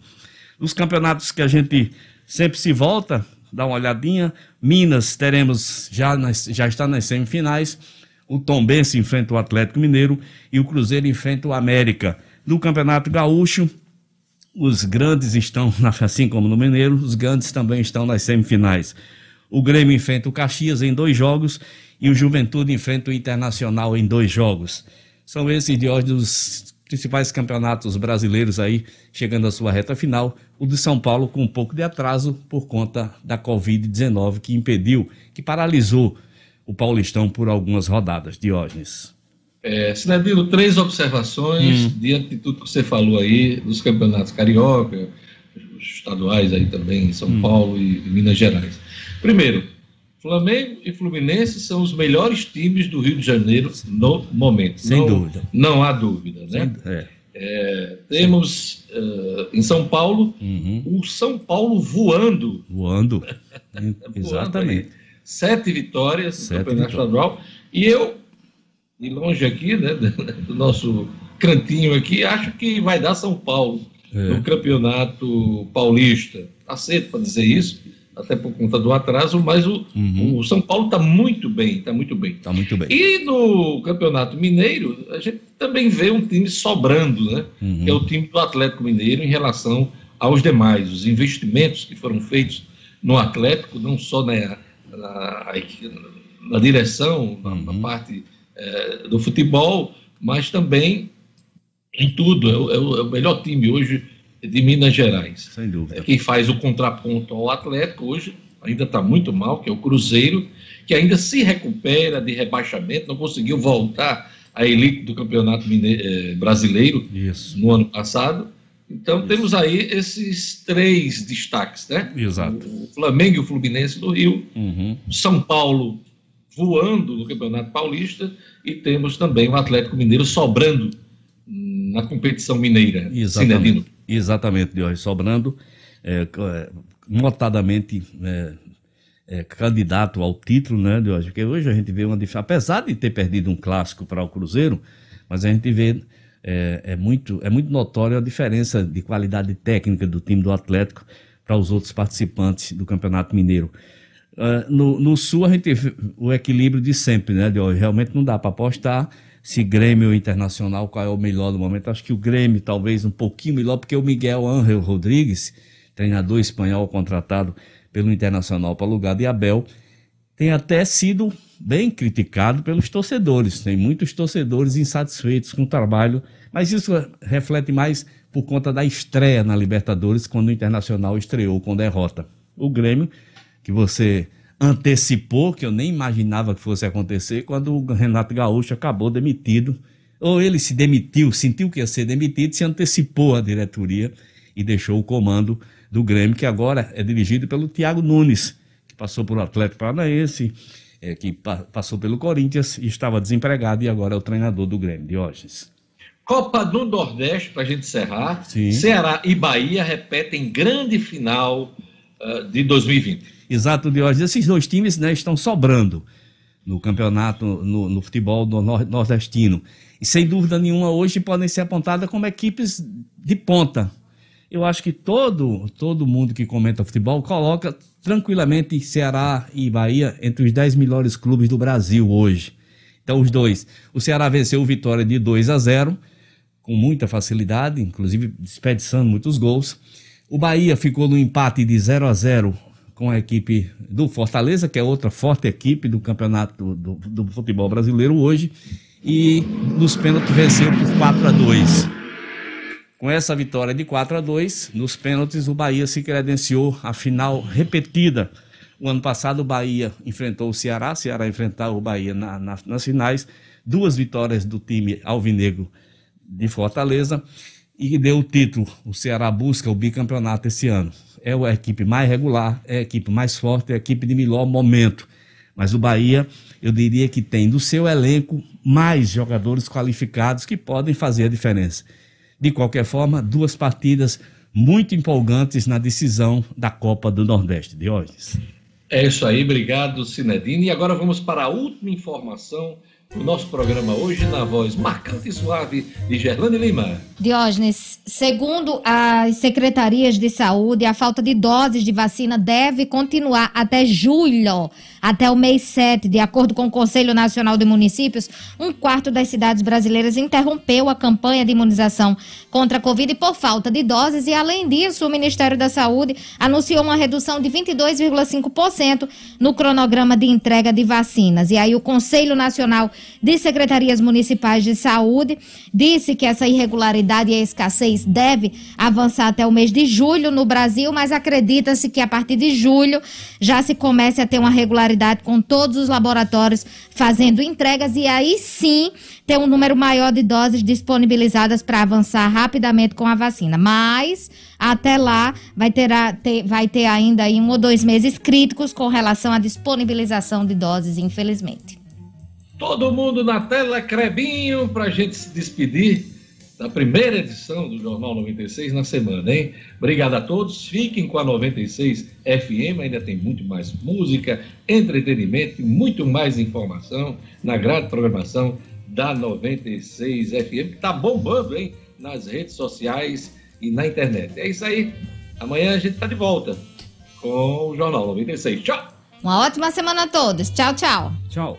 Os campeonatos que a gente sempre se volta, dá uma olhadinha. Minas teremos já nas, já está nas semifinais o Tombense enfrenta o Atlético Mineiro e o Cruzeiro enfrenta o América. No Campeonato Gaúcho, os grandes estão, assim como no Mineiro, os grandes também estão nas semifinais. O Grêmio enfrenta o Caxias em dois jogos e o Juventude enfrenta o Internacional em dois jogos. São esses de hoje os principais campeonatos brasileiros aí chegando à sua reta final. O de São Paulo com um pouco de atraso por conta da Covid-19 que impediu, que paralisou o Paulistão por algumas rodadas. Diógenes. É, Sinedino, três observações hum. diante de tudo que você falou aí dos campeonatos carioca, os estaduais aí também em São hum. Paulo e Minas Gerais. Primeiro, Flamengo e Fluminense são os melhores times do Rio de Janeiro no momento. Sem não, dúvida. Não há dúvida, né? Sem, é. É, temos uh, em São Paulo uhum. o São Paulo voando. Voando. Exatamente sete vitórias sete no Campeonato Estadual. E eu, de longe aqui, né, do nosso cantinho aqui, acho que vai dar São Paulo é. no Campeonato Paulista. Está cedo para dizer isso, até por conta do atraso, mas o, uhum. o São Paulo está muito bem, está muito bem. Está muito bem. E no Campeonato Mineiro, a gente também vê um time sobrando, né? Uhum. Que é o time do Atlético Mineiro em relação aos demais. Os investimentos que foram feitos no Atlético, não só na, na, na direção, na, uhum. na parte é, do futebol, mas também em tudo. É o, é o, é melhor time hoje de Minas Gerais. Sem dúvida. É quem faz o contraponto ao Atlético hoje ainda está muito mal, que é o Cruzeiro, que ainda se recupera de rebaixamento, não conseguiu voltar a elite do campeonato eh, brasileiro Isso. no ano passado. Então Isso. temos aí esses três destaques, né? Exato. O Flamengo e o Fluminense do Rio, uhum. São Paulo voando no Campeonato Paulista e temos também o Atlético Mineiro sobrando na competição mineira. Exatamente, Exatamente Diógenes, sobrando, é, é, notadamente é, é, candidato ao título, né, Diógenes? Porque hoje a gente vê uma diferença, apesar de ter perdido um clássico para o Cruzeiro, mas a gente vê é, é, muito, é muito notória a diferença de qualidade técnica do time do Atlético para os outros participantes do Campeonato Mineiro. Uh, no, no, Sul a gente o equilíbrio de sempre, né? De, realmente não dá para apostar se Grêmio Internacional qual é o melhor do momento. Acho que o Grêmio talvez um pouquinho melhor, porque o Miguel Ángel Rodrigues, treinador espanhol contratado pelo Internacional para lugar de Abel, tem até sido bem criticado pelos torcedores. Tem muitos torcedores insatisfeitos com o trabalho, mas isso reflete mais por conta da estreia na Libertadores, quando o Internacional estreou com derrota. O Grêmio que você antecipou, que eu nem imaginava que fosse acontecer, quando o Renato Gaúcho acabou demitido. Ou ele se demitiu, sentiu que ia ser demitido, se antecipou à diretoria e deixou o comando do Grêmio, que agora é dirigido pelo Thiago Nunes, que passou por Atlético Paranaense, é, que pa passou pelo Corinthians e estava desempregado e agora é o treinador do Grêmio, Diógenes. Copa do Nordeste, para a gente encerrar. Sim. Ceará e Bahia repetem grande final uh, de 2020. Exato, Diógenes. Esses dois times né, estão sobrando no campeonato, no, no futebol do nordestino. E sem dúvida nenhuma, hoje podem ser apontadas como equipes de ponta. Eu acho que todo, todo mundo que comenta futebol coloca tranquilamente Ceará e Bahia entre os 10 melhores clubes do Brasil hoje. Então, os dois. O Ceará venceu o Vitória de 2 a 0, com muita facilidade, inclusive desperdiçando muitos gols. O Bahia ficou no empate de 0 a 0 com a equipe do Fortaleza, que é outra forte equipe do campeonato do, do, futebol brasileiro hoje, e nos pênaltis venceu por 4 a 2. Com essa vitória de 4 a 2, nos pênaltis o Bahia se credenciou a final repetida. O ano passado o Bahia enfrentou o Ceará, o Ceará enfrentava o Bahia na, na, nas finais, duas vitórias do time alvinegro de Fortaleza e deu o título. O Ceará busca o bicampeonato esse ano é a equipe mais regular, é a equipe mais forte, é a equipe de melhor momento. Mas o Bahia, eu diria que tem do seu elenco mais jogadores qualificados que podem fazer a diferença. De qualquer forma, duas partidas muito empolgantes na decisão da Copa do Nordeste. Diógenes. É isso aí, obrigado, Sinedine. E agora vamos para a última informação o nosso programa hoje na voz marcante e suave de Gerlane Lima. Diógenes, segundo as secretarias de saúde, a falta de doses de vacina deve continuar até julho, até o mês 7. De acordo com o Conselho Nacional de Municípios, um quarto das cidades brasileiras interrompeu a campanha de imunização contra a Covid por falta de doses e, além disso, o Ministério da Saúde anunciou uma redução de 22,5% no cronograma de entrega de vacinas. E aí o Conselho Nacional de secretarias municipais de saúde, disse que essa irregularidade e a escassez deve avançar até o mês de julho no Brasil, mas acredita-se que a partir de julho já se comece a ter uma regularidade com todos os laboratórios fazendo entregas e aí sim ter um número maior de doses disponibilizadas para avançar rapidamente com a vacina. Mas até lá vai ter, a, ter, vai ter ainda aí um ou dois meses críticos com relação à disponibilização de doses, infelizmente. Todo mundo na tela, Crebinho, para a gente se despedir da primeira edição do Jornal 96 na semana, hein? Obrigado a todos. Fiquem com a 96 FM, ainda tem muito mais música, entretenimento e muito mais informação na grande programação da 96 FM, que está bombando, hein? Nas redes sociais e na internet. É isso aí. Amanhã a gente está de volta com o Jornal 96. Tchau! Uma ótima semana a todos. Tchau, tchau. Tchau.